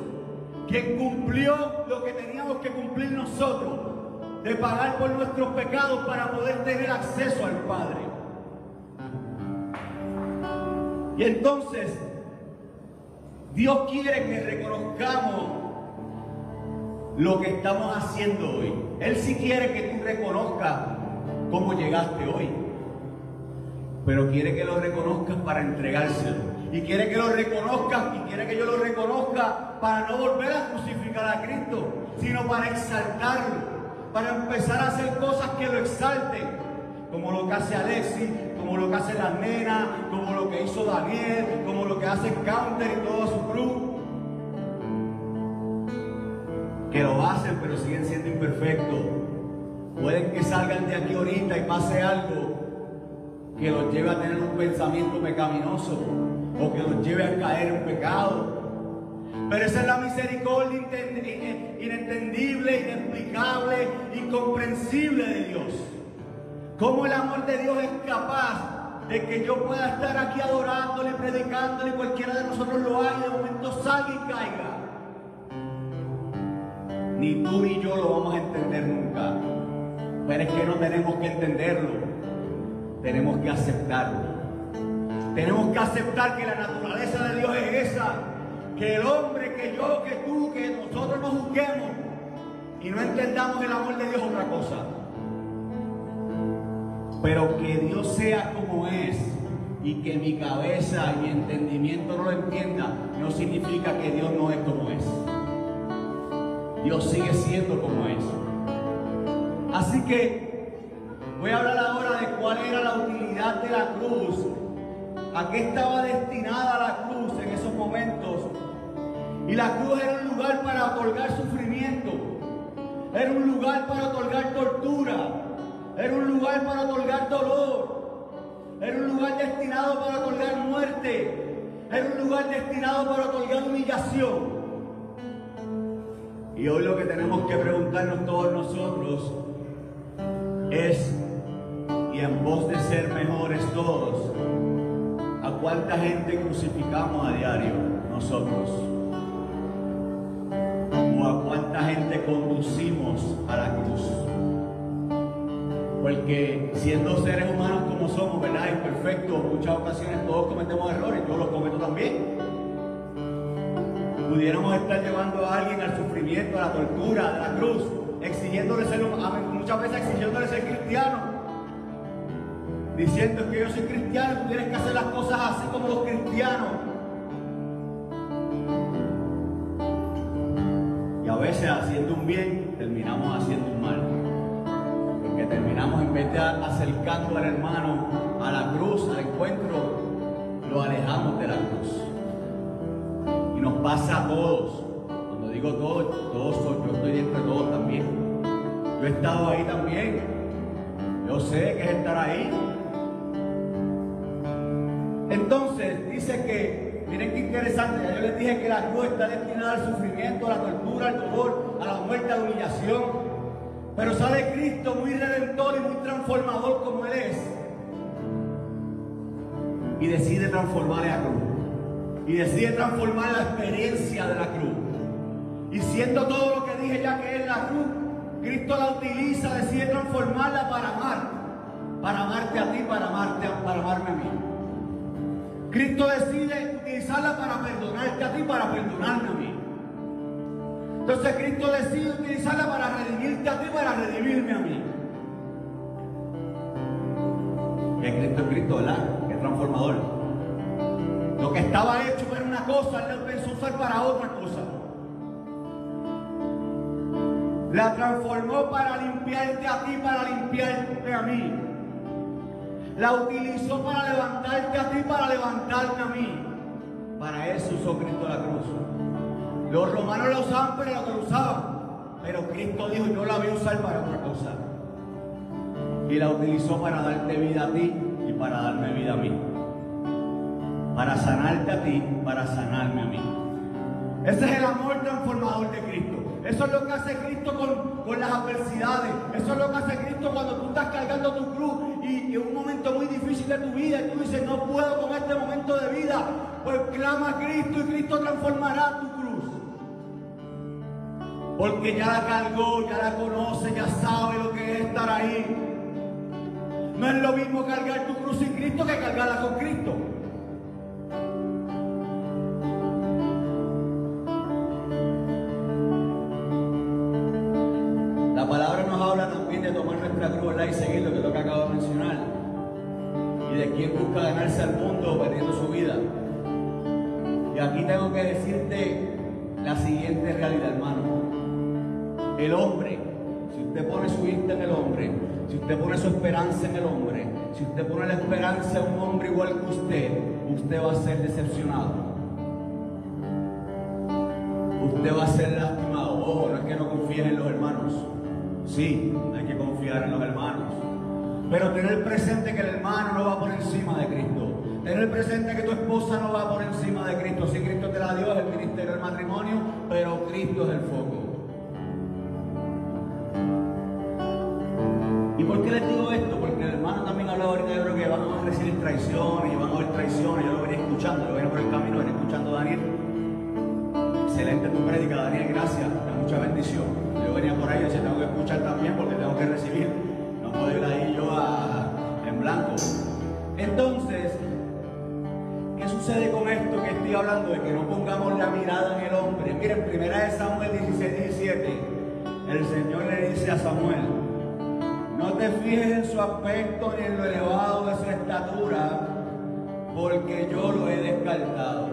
quien cumplió lo que teníamos que cumplir nosotros, de pagar por nuestros pecados para poder tener acceso al Padre. Y entonces, Dios quiere que reconozcamos lo que estamos haciendo hoy. Él sí quiere que tú reconozcas cómo llegaste hoy. Pero quiere que lo reconozcas para entregárselo. Y quiere que lo reconozcas y quiere que yo lo reconozca para no volver a crucificar a Cristo, sino para exaltarlo. Para empezar a hacer cosas que lo exalten. Como lo que hace Alexis, como lo que hace la nena, como lo que hizo Daniel, como lo que hace Counter y toda su cruz que lo hacen pero siguen siendo imperfectos. Pueden que salgan de aquí ahorita y pase algo que los lleve a tener un pensamiento pecaminoso o que los lleve a caer en pecado. Pero esa es la misericordia inentendible, inexplicable, incomprensible de Dios. Cómo el amor de Dios es capaz de que yo pueda estar aquí adorándole, predicándole, cualquiera de nosotros lo haga y de momento salga y caiga. Ni tú ni yo lo vamos a entender nunca. Pero es que no tenemos que entenderlo. Tenemos que aceptarlo. Tenemos que aceptar que la naturaleza de Dios es esa. Que el hombre, que yo, que tú, que nosotros nos juzguemos y no entendamos el amor de Dios es otra cosa. Pero que Dios sea como es y que mi cabeza y mi entendimiento no lo entienda, no significa que Dios no es como es. Dios sigue siendo como es. Así que voy a hablar ahora de cuál era la utilidad de la cruz, a qué estaba destinada la cruz en esos momentos. Y la cruz era un lugar para otorgar sufrimiento, era un lugar para otorgar tortura, era un lugar para otorgar dolor, era un lugar destinado para otorgar muerte, era un lugar destinado para otorgar humillación. Y hoy lo que tenemos que preguntarnos todos nosotros es, y en pos de ser mejores todos, ¿a cuánta gente crucificamos a diario nosotros? ¿O a cuánta gente conducimos a la cruz? Porque siendo seres humanos como somos, ¿verdad? Imperfectos, en muchas ocasiones todos cometemos errores, yo los cometo también. Pudiéramos estar llevando a alguien al sufrimiento, a la tortura, a la cruz, exigiéndole ser, muchas veces exigiéndole ser cristiano. Diciendo que yo soy cristiano, tú tienes que hacer las cosas así como los cristianos. Y a veces haciendo un bien, terminamos haciendo un mal. Porque terminamos en vez de acercando al hermano a la cruz, al encuentro, lo alejamos de la cruz. Y nos pasa a todos. Digo todos, todos yo estoy dentro de todos también. Yo he estado ahí también. Yo sé que es estar ahí. Entonces, dice que, miren qué interesante, ya yo les dije que la cruz está destinada al sufrimiento, a la tortura, al dolor, a la muerte, a la humillación. Pero sale Cristo muy redentor y muy transformador como Él es. Y decide transformar la cruz. Y decide transformar la experiencia de la cruz. Y siendo todo lo que dije ya que es la cruz, Cristo la utiliza, decide transformarla para amar. Para amarte a ti, para amarte, para amarme a mí. Cristo decide utilizarla para perdonarte a ti, para perdonarme a mí. Entonces Cristo decide utilizarla para redimirte a ti, para redimirme a mí. Que Cristo es Cristo, ¿verdad? Que transformador. Lo que estaba hecho era una cosa, Él lo pensó usar para otra cosa. La transformó para limpiarte a ti, para limpiarte a mí. La utilizó para levantarte a ti, para levantarme a mí. Para eso usó Cristo la cruz. Los romanos la usaban, pero lo que lo usaban. Pero Cristo dijo, yo la voy a usar para otra cosa. Y la utilizó para darte vida a ti y para darme vida a mí. Para sanarte a ti, para sanarme a mí. Ese es el amor transformador de Cristo. Eso es lo que hace Cristo con, con las adversidades. Eso es lo que hace Cristo cuando tú estás cargando tu cruz y en un momento muy difícil de tu vida y tú dices, no puedo con este momento de vida. Pues clama a Cristo y Cristo transformará tu cruz. Porque ya la cargó, ya la conoce, ya sabe lo que es estar ahí. No es lo mismo cargar tu cruz sin Cristo que cargarla con Cristo. Quien busca ganarse al mundo perdiendo su vida. Y aquí tengo que decirte la siguiente realidad, hermano. El hombre, si usted pone su vista en el hombre, si usted pone su esperanza en el hombre, si usted pone la esperanza en un hombre igual que usted, usted va a ser decepcionado. Usted va a ser lastimado. Ojo, no es que no confíes en los hermanos. Sí, hay que confiar en los hermanos. Pero tener presente que el hermano no va por encima de Cristo. Tener presente que tu esposa no va por encima de Cristo. Si Cristo te la dio, es el ministerio del matrimonio, pero Cristo es el foco. ¿Y por qué les digo esto? Porque el hermano también hablaba ahorita, yo creo que van a recibir traiciones y van a haber traiciones. Yo lo venía escuchando, yo venía por el camino, venía escuchando a Daniel. Excelente tu prédica, Daniel, gracias, mucha bendición. Yo venía por ahí y decía, tengo que escuchar también porque tengo que recibir. Ir ahí yo a- en blanco. Entonces, ¿qué sucede con esto que estoy hablando? De que no pongamos la mirada en el hombre. Miren, primera de Samuel 16, 17, el Señor le dice a Samuel, no te fijes en su aspecto ni en lo elevado de su estatura, porque yo lo he descartado.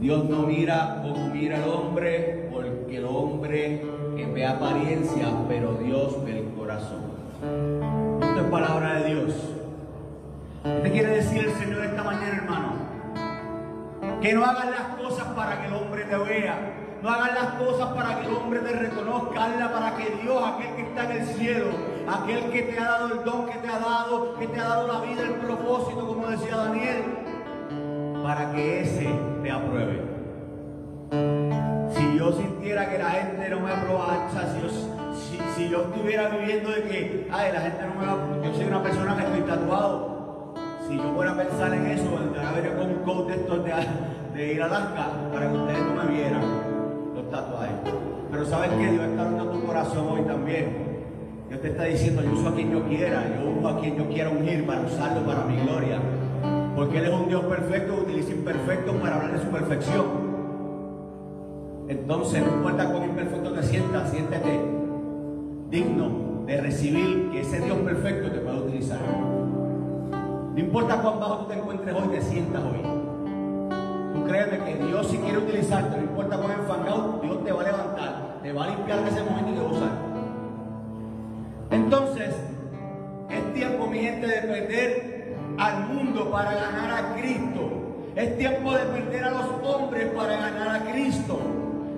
Dios no mira como mira el hombre, porque el hombre ve apariencia, pero Dios ve Esto es palabra de Dios. ¿Qué te quiere decir el Señor esta mañana, hermano? Que no hagas las cosas para que el hombre te vea. No hagas las cosas para que el hombre te reconozca. Hazla para que Dios, aquel que está en el cielo, aquel que te ha dado el don que te ha dado, que te ha dado la vida, el propósito, como decía Daniel, para que ese te apruebe. Si yo sintiera que la gente no me aprovecha, si si, yo estuviera viviendo de que, ay, la gente no me va, yo soy una persona que estoy tatuado, si yo fuera a pensar en eso, vendría venir con un coat de estos de, de ir a Alaska para que ustedes no me vieran los tatuajes. Pero sabes que Dios está a tu corazón hoy también. Dios te está diciendo, yo uso a quien yo quiera, yo uso a quien yo quiera ungir para usarlo para mi gloria. Porque Él es un Dios perfecto, utiliza imperfectos para hablar de su perfección. Entonces, no importa cuán imperfecto te sientas, siéntete digno de recibir que ese Dios perfecto te pueda utilizar. No importa cuán bajo tú te encuentres hoy, te sientas hoy. Tú créeme que Dios si quiere utilizarte, no importa cuán enfangado, Dios te va a levantar, te va a limpiar en ese momento y te va a usar. Entonces, es tiempo, mi gente, de perder al mundo para ganar a Cristo. Es tiempo de perder a los hombres para ganar a Cristo.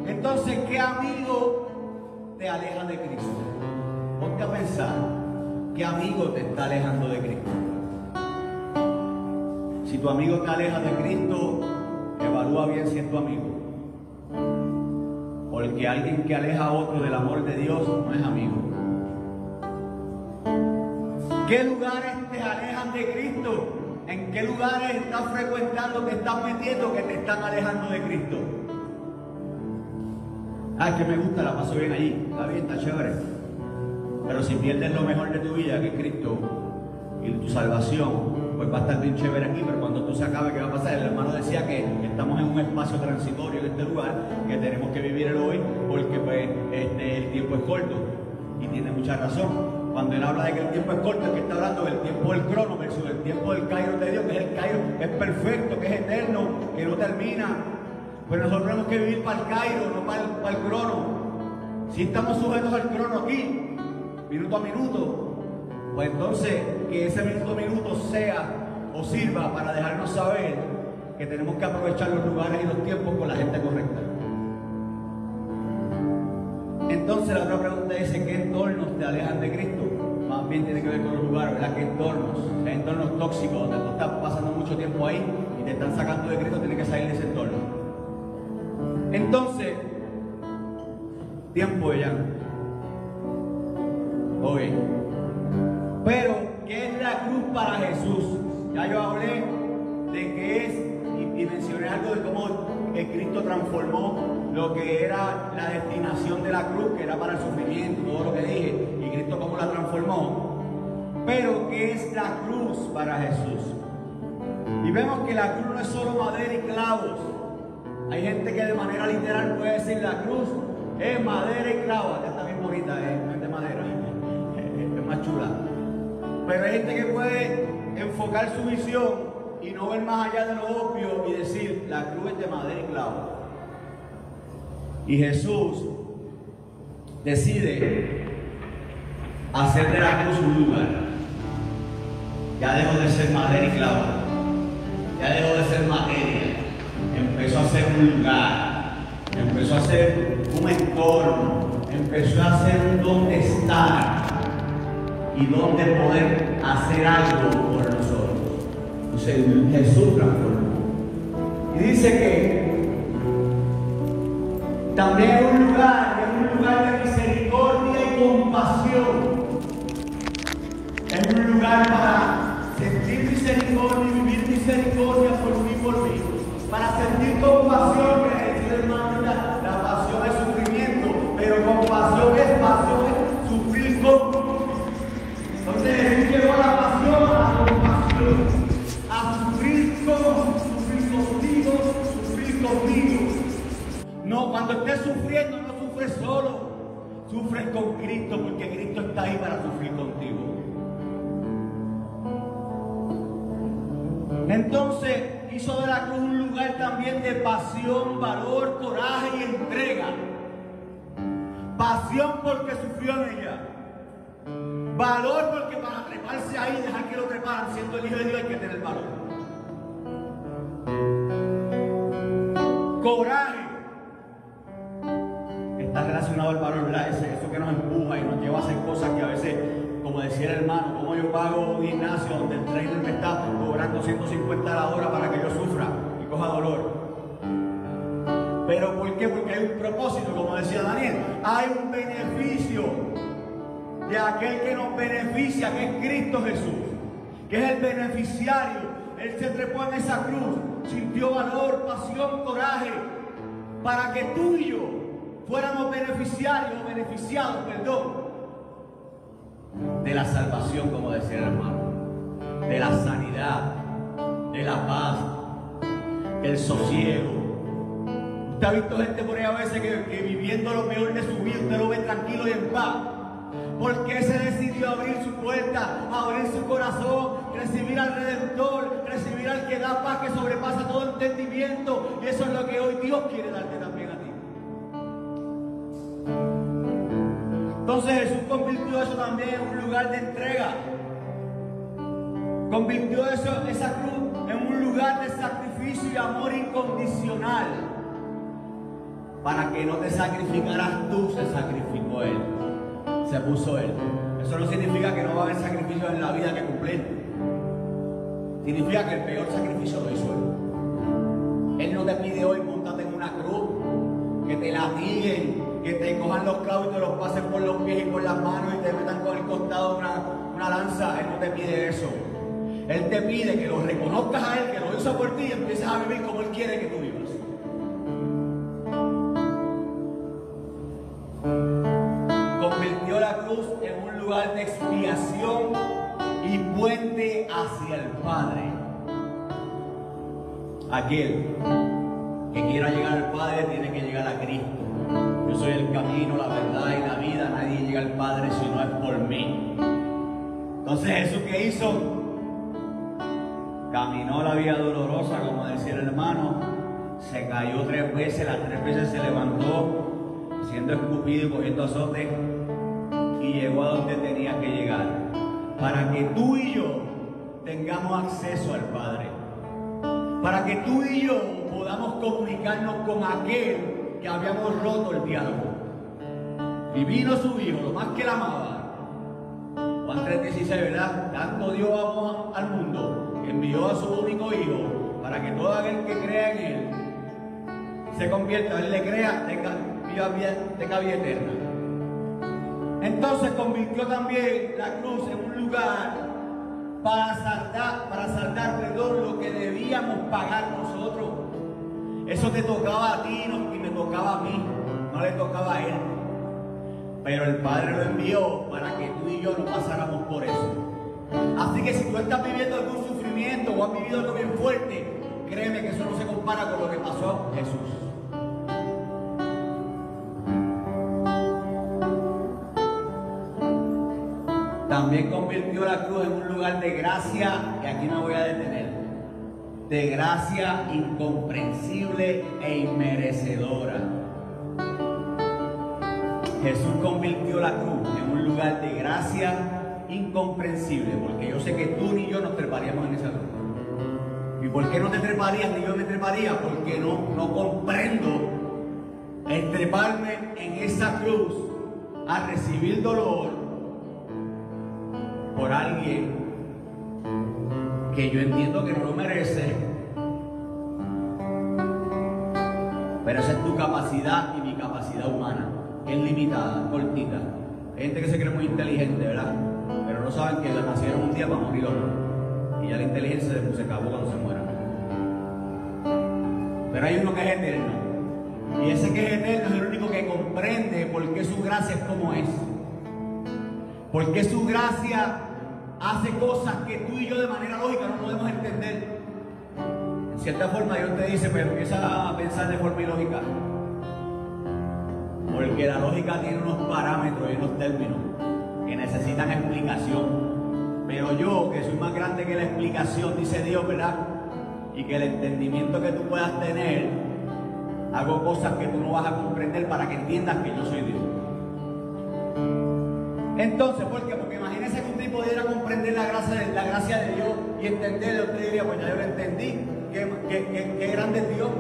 Entonces, ¿qué amigo te aleja de Cristo? Ponte a pensar, ¿qué amigo te está alejando de Cristo? Si tu amigo te aleja de Cristo, evalúa bien si es tu amigo. Porque alguien que aleja a otro del amor de Dios no es amigo. ¿Qué lugares te alejan de Cristo? ¿En qué lugares estás frecuentando, te estás metiendo que te están alejando de Cristo? Ah, que me gusta, la paso bien allí, está bien, está chévere. Pero si pierdes lo mejor de tu vida, que es Cristo, y tu salvación, pues va a estar bien chévere aquí, pero cuando tú se acabe, ¿qué va a pasar? El hermano decía que estamos en un espacio transitorio en este lugar, que tenemos que vivir el hoy, porque pues este, el tiempo es corto, y tiene mucha razón. Cuando él habla de que el tiempo es corto, es que está hablando del tiempo del crono versus el tiempo del Cairo de Dios, que es el Cairo, es perfecto, que es eterno, que no termina. Pero nosotros tenemos que vivir para el Cairo, no para el, para el crono. Si estamos sujetos al crono aquí, minuto a minuto, pues entonces que ese minuto a minuto sea o sirva para dejarnos saber que tenemos que aprovechar los lugares y los tiempos con la gente correcta. Entonces la otra pregunta dice, ¿qué entornos te alejan de Cristo? Más bien tiene que ver con los lugares, ¿verdad? ¿Qué entornos? Entornos tóxicos donde tú estás pasando mucho tiempo ahí y te están sacando de Cristo, tienes que salir de ese entorno. Entonces, tiempo ya. Ok. Pero, ¿qué es la cruz para Jesús? Ya yo hablé de qué es y, mencioné algo de cómo Cristo transformó lo que era la destinación de la cruz, que era para el sufrimiento, todo lo que dije, y Cristo cómo la transformó. Pero, ¿qué es la cruz para Jesús? Y vemos que la cruz no es solo madera y clavos. Hay gente que de manera literal puede decir la cruz es madera y clavos. Está bien bonita, ¿eh? Chula. Pero hay gente que puede enfocar su visión y no ver más allá de lo obvio y decir la cruz es de madera y clavos. Y Jesús decide hacer de la cruz un lugar. Ya dejó de ser madera y clavo. Ya dejó de ser materia. Empezó a ser un lugar. Empezó a ser un entorno. Empezó a ser un donde estar. Y donde poder hacer algo por nosotros. Entonces Jesús transformó. Y dice que también es un lugar, es un lugar de misericordia y compasión. Es un lugar para sentir misericordia y vivir misericordia cuando estés sufriendo no sufres solo, sufres con Cristo porque Cristo está ahí para sufrir contigo. Entonces hizo de la cruz un lugar también de pasión, valor, coraje y entrega. Pasión porque sufrió en ella. Valor porque para treparse ahí dejar que lo treparan siendo el Hijo de Dios hay que tener valor. Coraje al valor, ¿verdad? Eso que nos empuja y nos lleva a hacer cosas que a veces, como decía el hermano, como yo pago un gimnasio donde el trainer me está cobrando 150 a la hora para que yo sufra y coja dolor. Pero ¿por qué? Porque hay un propósito, como decía Daniel, hay un beneficio de aquel que nos beneficia, que es Cristo Jesús, que es el beneficiario. Él se trepó en esa cruz, sintió valor, pasión, coraje, para que tú y yo fuéramos beneficiarios, beneficiados, perdón, de la salvación, como decía el hermano, de la sanidad, de la paz, del sosiego. Usted ha visto gente por ahí a veces que, que viviendo lo peor de su vida, usted lo ve tranquilo y en paz. Porque se decidió abrir su puerta, abrir su corazón, recibir al Redentor, recibir al que da paz que sobrepasa todo entendimiento. Y eso es lo que hoy Dios quiere darte también. Entonces Jesús convirtió eso también en un lugar de entrega. Convirtió eso, esa cruz en un lugar de sacrificio y amor incondicional. Para que no te sacrificaras tú, se sacrificó Él. Se puso Él. Eso no significa que no va a haber sacrificios en la vida que cumplir. Significa que el peor sacrificio lo hizo Él. Él no te pide hoy montarte en una cruz, que te latiguen, que te cojan los clavos y te los pasen por los pies y por las manos y te metan con el costado una, una lanza. Él no te pide eso. Él te pide que lo reconozcas a Él, que lo hizo por ti y empieces a vivir como Él quiere que tú vivas. Convirtió la cruz en un lugar de expiación y puente hacia el Padre. Aquel que quiera llegar al Padre tiene que llegar a Cristo. Yo soy el camino, la verdad y la vida. Nadie llega al Padre si no es por mí. Entonces Jesús qué hizo? Caminó la vía dolorosa, como decía el hermano. Se cayó tres veces, las tres veces se levantó, siendo escupido y cogiendo azotes. Y llegó a donde tenía que llegar. Para que tú y yo tengamos acceso al Padre. Para que tú y yo podamos comunicarnos con aquel que habíamos roto el diálogo. Y vino su hijo, lo más que la amaba. Juan 3:16, ¿verdad? Tanto Dios amó al mundo que envió a su único hijo para que todo aquel que crea en él se convierta, él le crea, tenga tenga vida eterna. Entonces convirtió también la cruz en un lugar para saldar, para saldar, perdón, lo que debíamos pagar nosotros. Eso te tocaba a ti y me tocaba a mí, no le tocaba a él. Pero el Padre lo envió para que tú y yo no pasáramos por eso. Así que si tú estás viviendo algún sufrimiento o has vivido algo bien fuerte, créeme que eso no se compara con lo que pasó Jesús. También convirtió la cruz en un lugar de gracia, y aquí me voy a detener, de gracia incomprensible e inmerecedora. Jesús convirtió la cruz en un lugar de gracia incomprensible, porque yo sé que tú ni yo nos treparíamos en esa cruz. ¿Y por qué no te treparías ni yo me treparía? Porque no, no comprendo el treparme en esa cruz a recibir dolor por alguien que yo entiendo que no lo merece. Pero esa es tu capacidad y mi capacidad humana, que es limitada, cortita. Hay gente que se cree muy inteligente, ¿verdad? Pero no saben que nacieron un día para morir otro. Y ya la inteligencia se acabó cuando se mueran. Pero hay uno que es eterno. Y ese que es eterno es el único que comprende por qué su gracia es como es. Por qué su gracia hace cosas que tú y yo de manera lógica no podemos entender. En cierta forma Dios te dice, pero empieza a pensar de forma ilógica. Porque la lógica tiene unos parámetros y unos términos que necesitan explicación. Pero yo, que soy más grande que la explicación, dice Dios, ¿verdad? Y que el entendimiento que tú puedas tener, hago cosas que tú no vas a comprender para que entiendas que yo soy Dios. Entonces, ¿por qué? Porque imagínese pudiera comprender la gracia, de, la gracia de Dios y entenderlo. Usted diría, pues ya yo lo entendí. ¿Qué, qué, qué grande es Dios?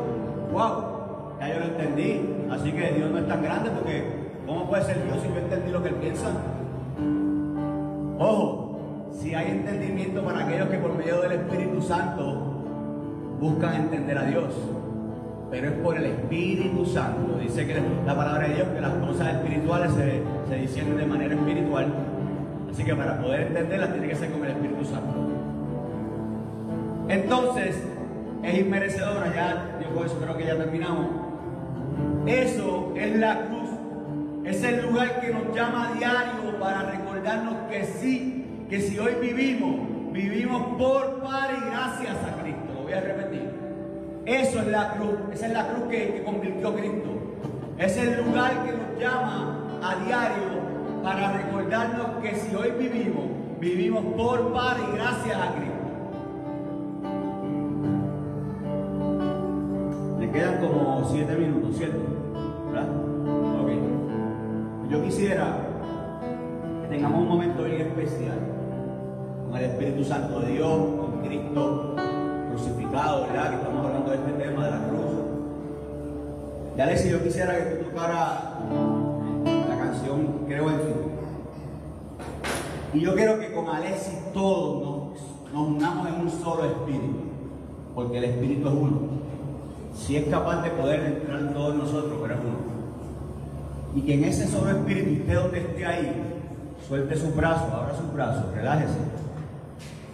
¡Wow! Ya yo lo entendí. Así que Dios no es tan grande porque ¿cómo puede ser Dios si yo entendí lo que Él piensa? Ojo, si hay entendimiento para aquellos que por medio del Espíritu Santo buscan entender a Dios pero es por el Espíritu Santo. Dice que la palabra de Dios que las cosas espirituales se, se disciernen de manera espiritual. Así que para poder entenderlas tiene que ser con el Espíritu Santo. Entonces, es inmerecedora, ya yo con eso creo que ya terminamos. Eso es la cruz. Es el lugar que nos llama a diario para recordarnos que sí, que si hoy vivimos, vivimos por, para y gracias a Cristo. Lo voy a repetir. Eso es la cruz, esa es la cruz que, convirtió Cristo. Es el lugar que nos llama a diario para recordarnos que si hoy vivimos, vivimos por, para y gracias a Cristo. Me quedan como siete minutos, ¿cierto? ¿Verdad? Ok. Yo quisiera que tengamos un momento bien especial con el Espíritu Santo de Dios, con Cristo crucificado, ¿verdad? Que estamos hablando de este tema de la cruz. Ya si yo quisiera que tú tocaras Creo en ti. Y yo quiero que con Alexis todos nos, unamos en un solo espíritu, porque el espíritu es uno. Si es capaz de poder entrar en todos nosotros, pero es uno. Y que en ese solo espíritu, usted donde esté ahí, suelte sus brazos, abra sus brazos, relájese.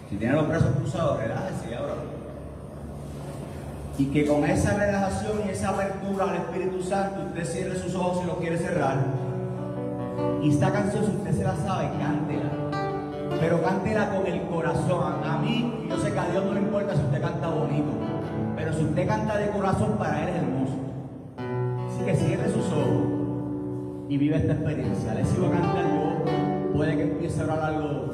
Si tiene los brazos cruzados, relájese y abra. Y que con esa relajación y esa apertura al Espíritu Santo, usted cierre sus ojos si lo quiere cerrar. Y esta canción, si usted se la sabe, cántela. Pero cántela con el corazón. A mí, yo sé que a Dios no le importa si usted canta bonito. Pero si usted canta de corazón, para Él es hermoso. Así que cierre sus ojos y vive esta experiencia. Les iba a cantar yo, puede que empiece a hablar algo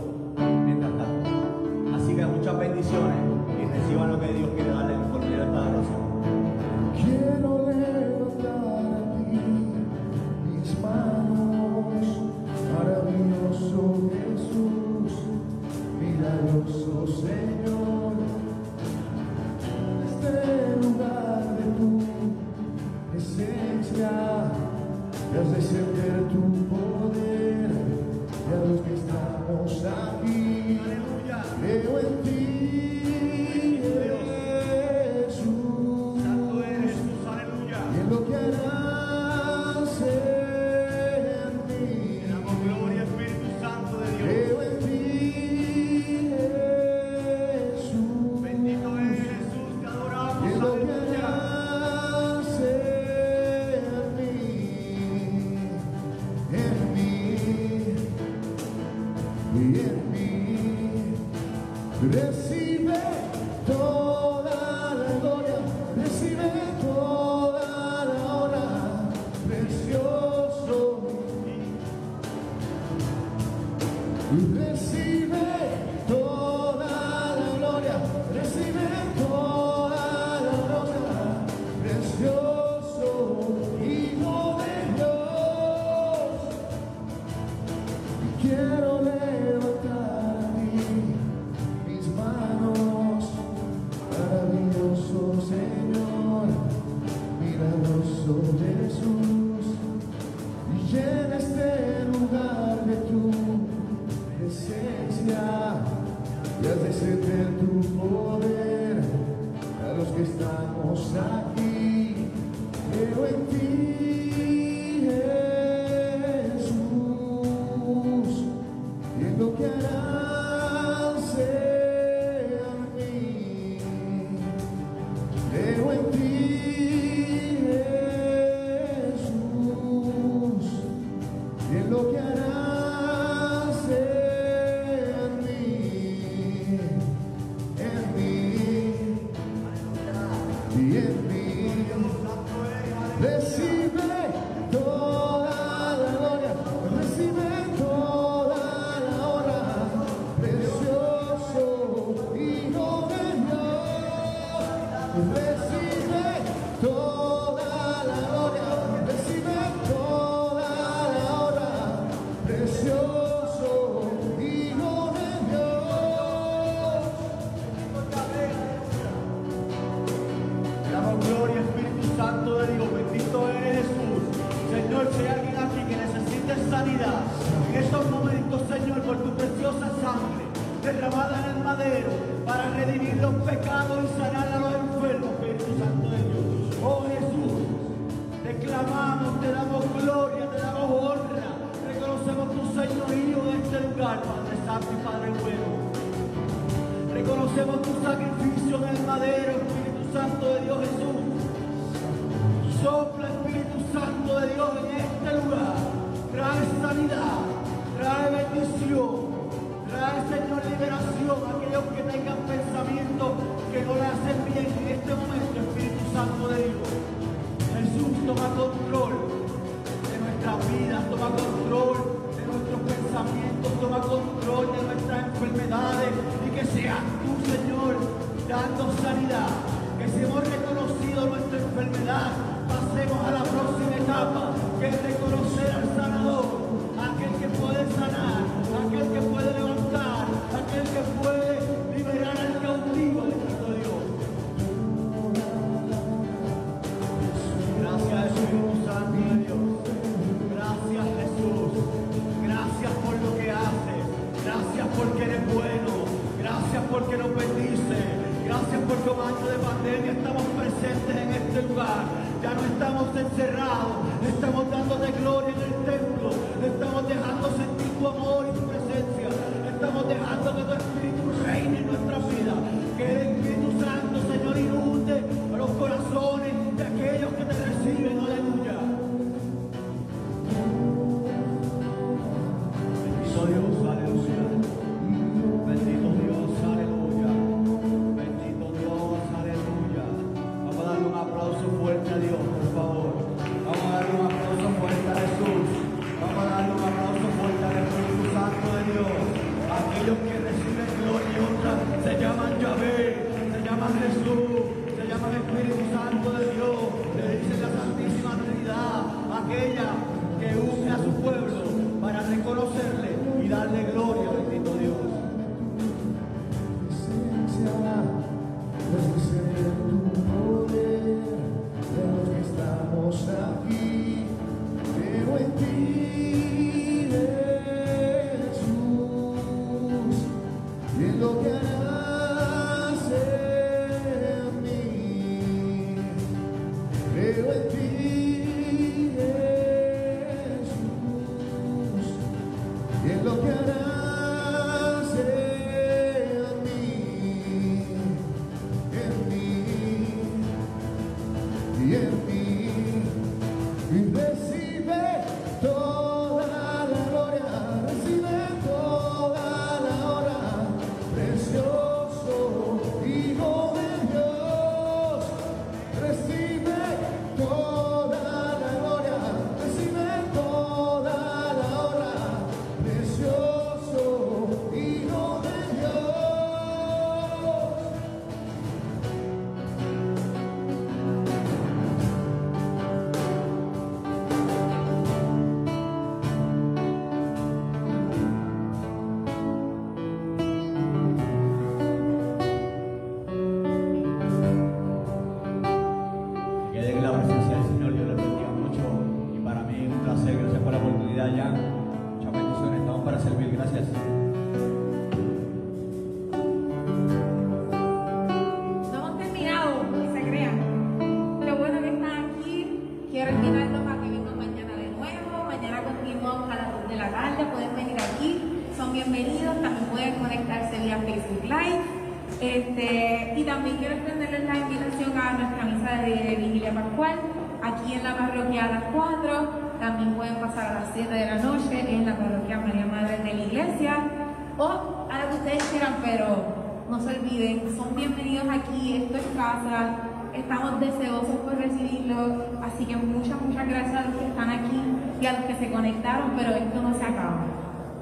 aquí, esto es casa, estamos deseosos por recibirlo, así que muchas, muchas gracias a los que están aquí y a los que se conectaron, pero esto no se acaba,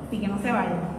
así que no se vayan.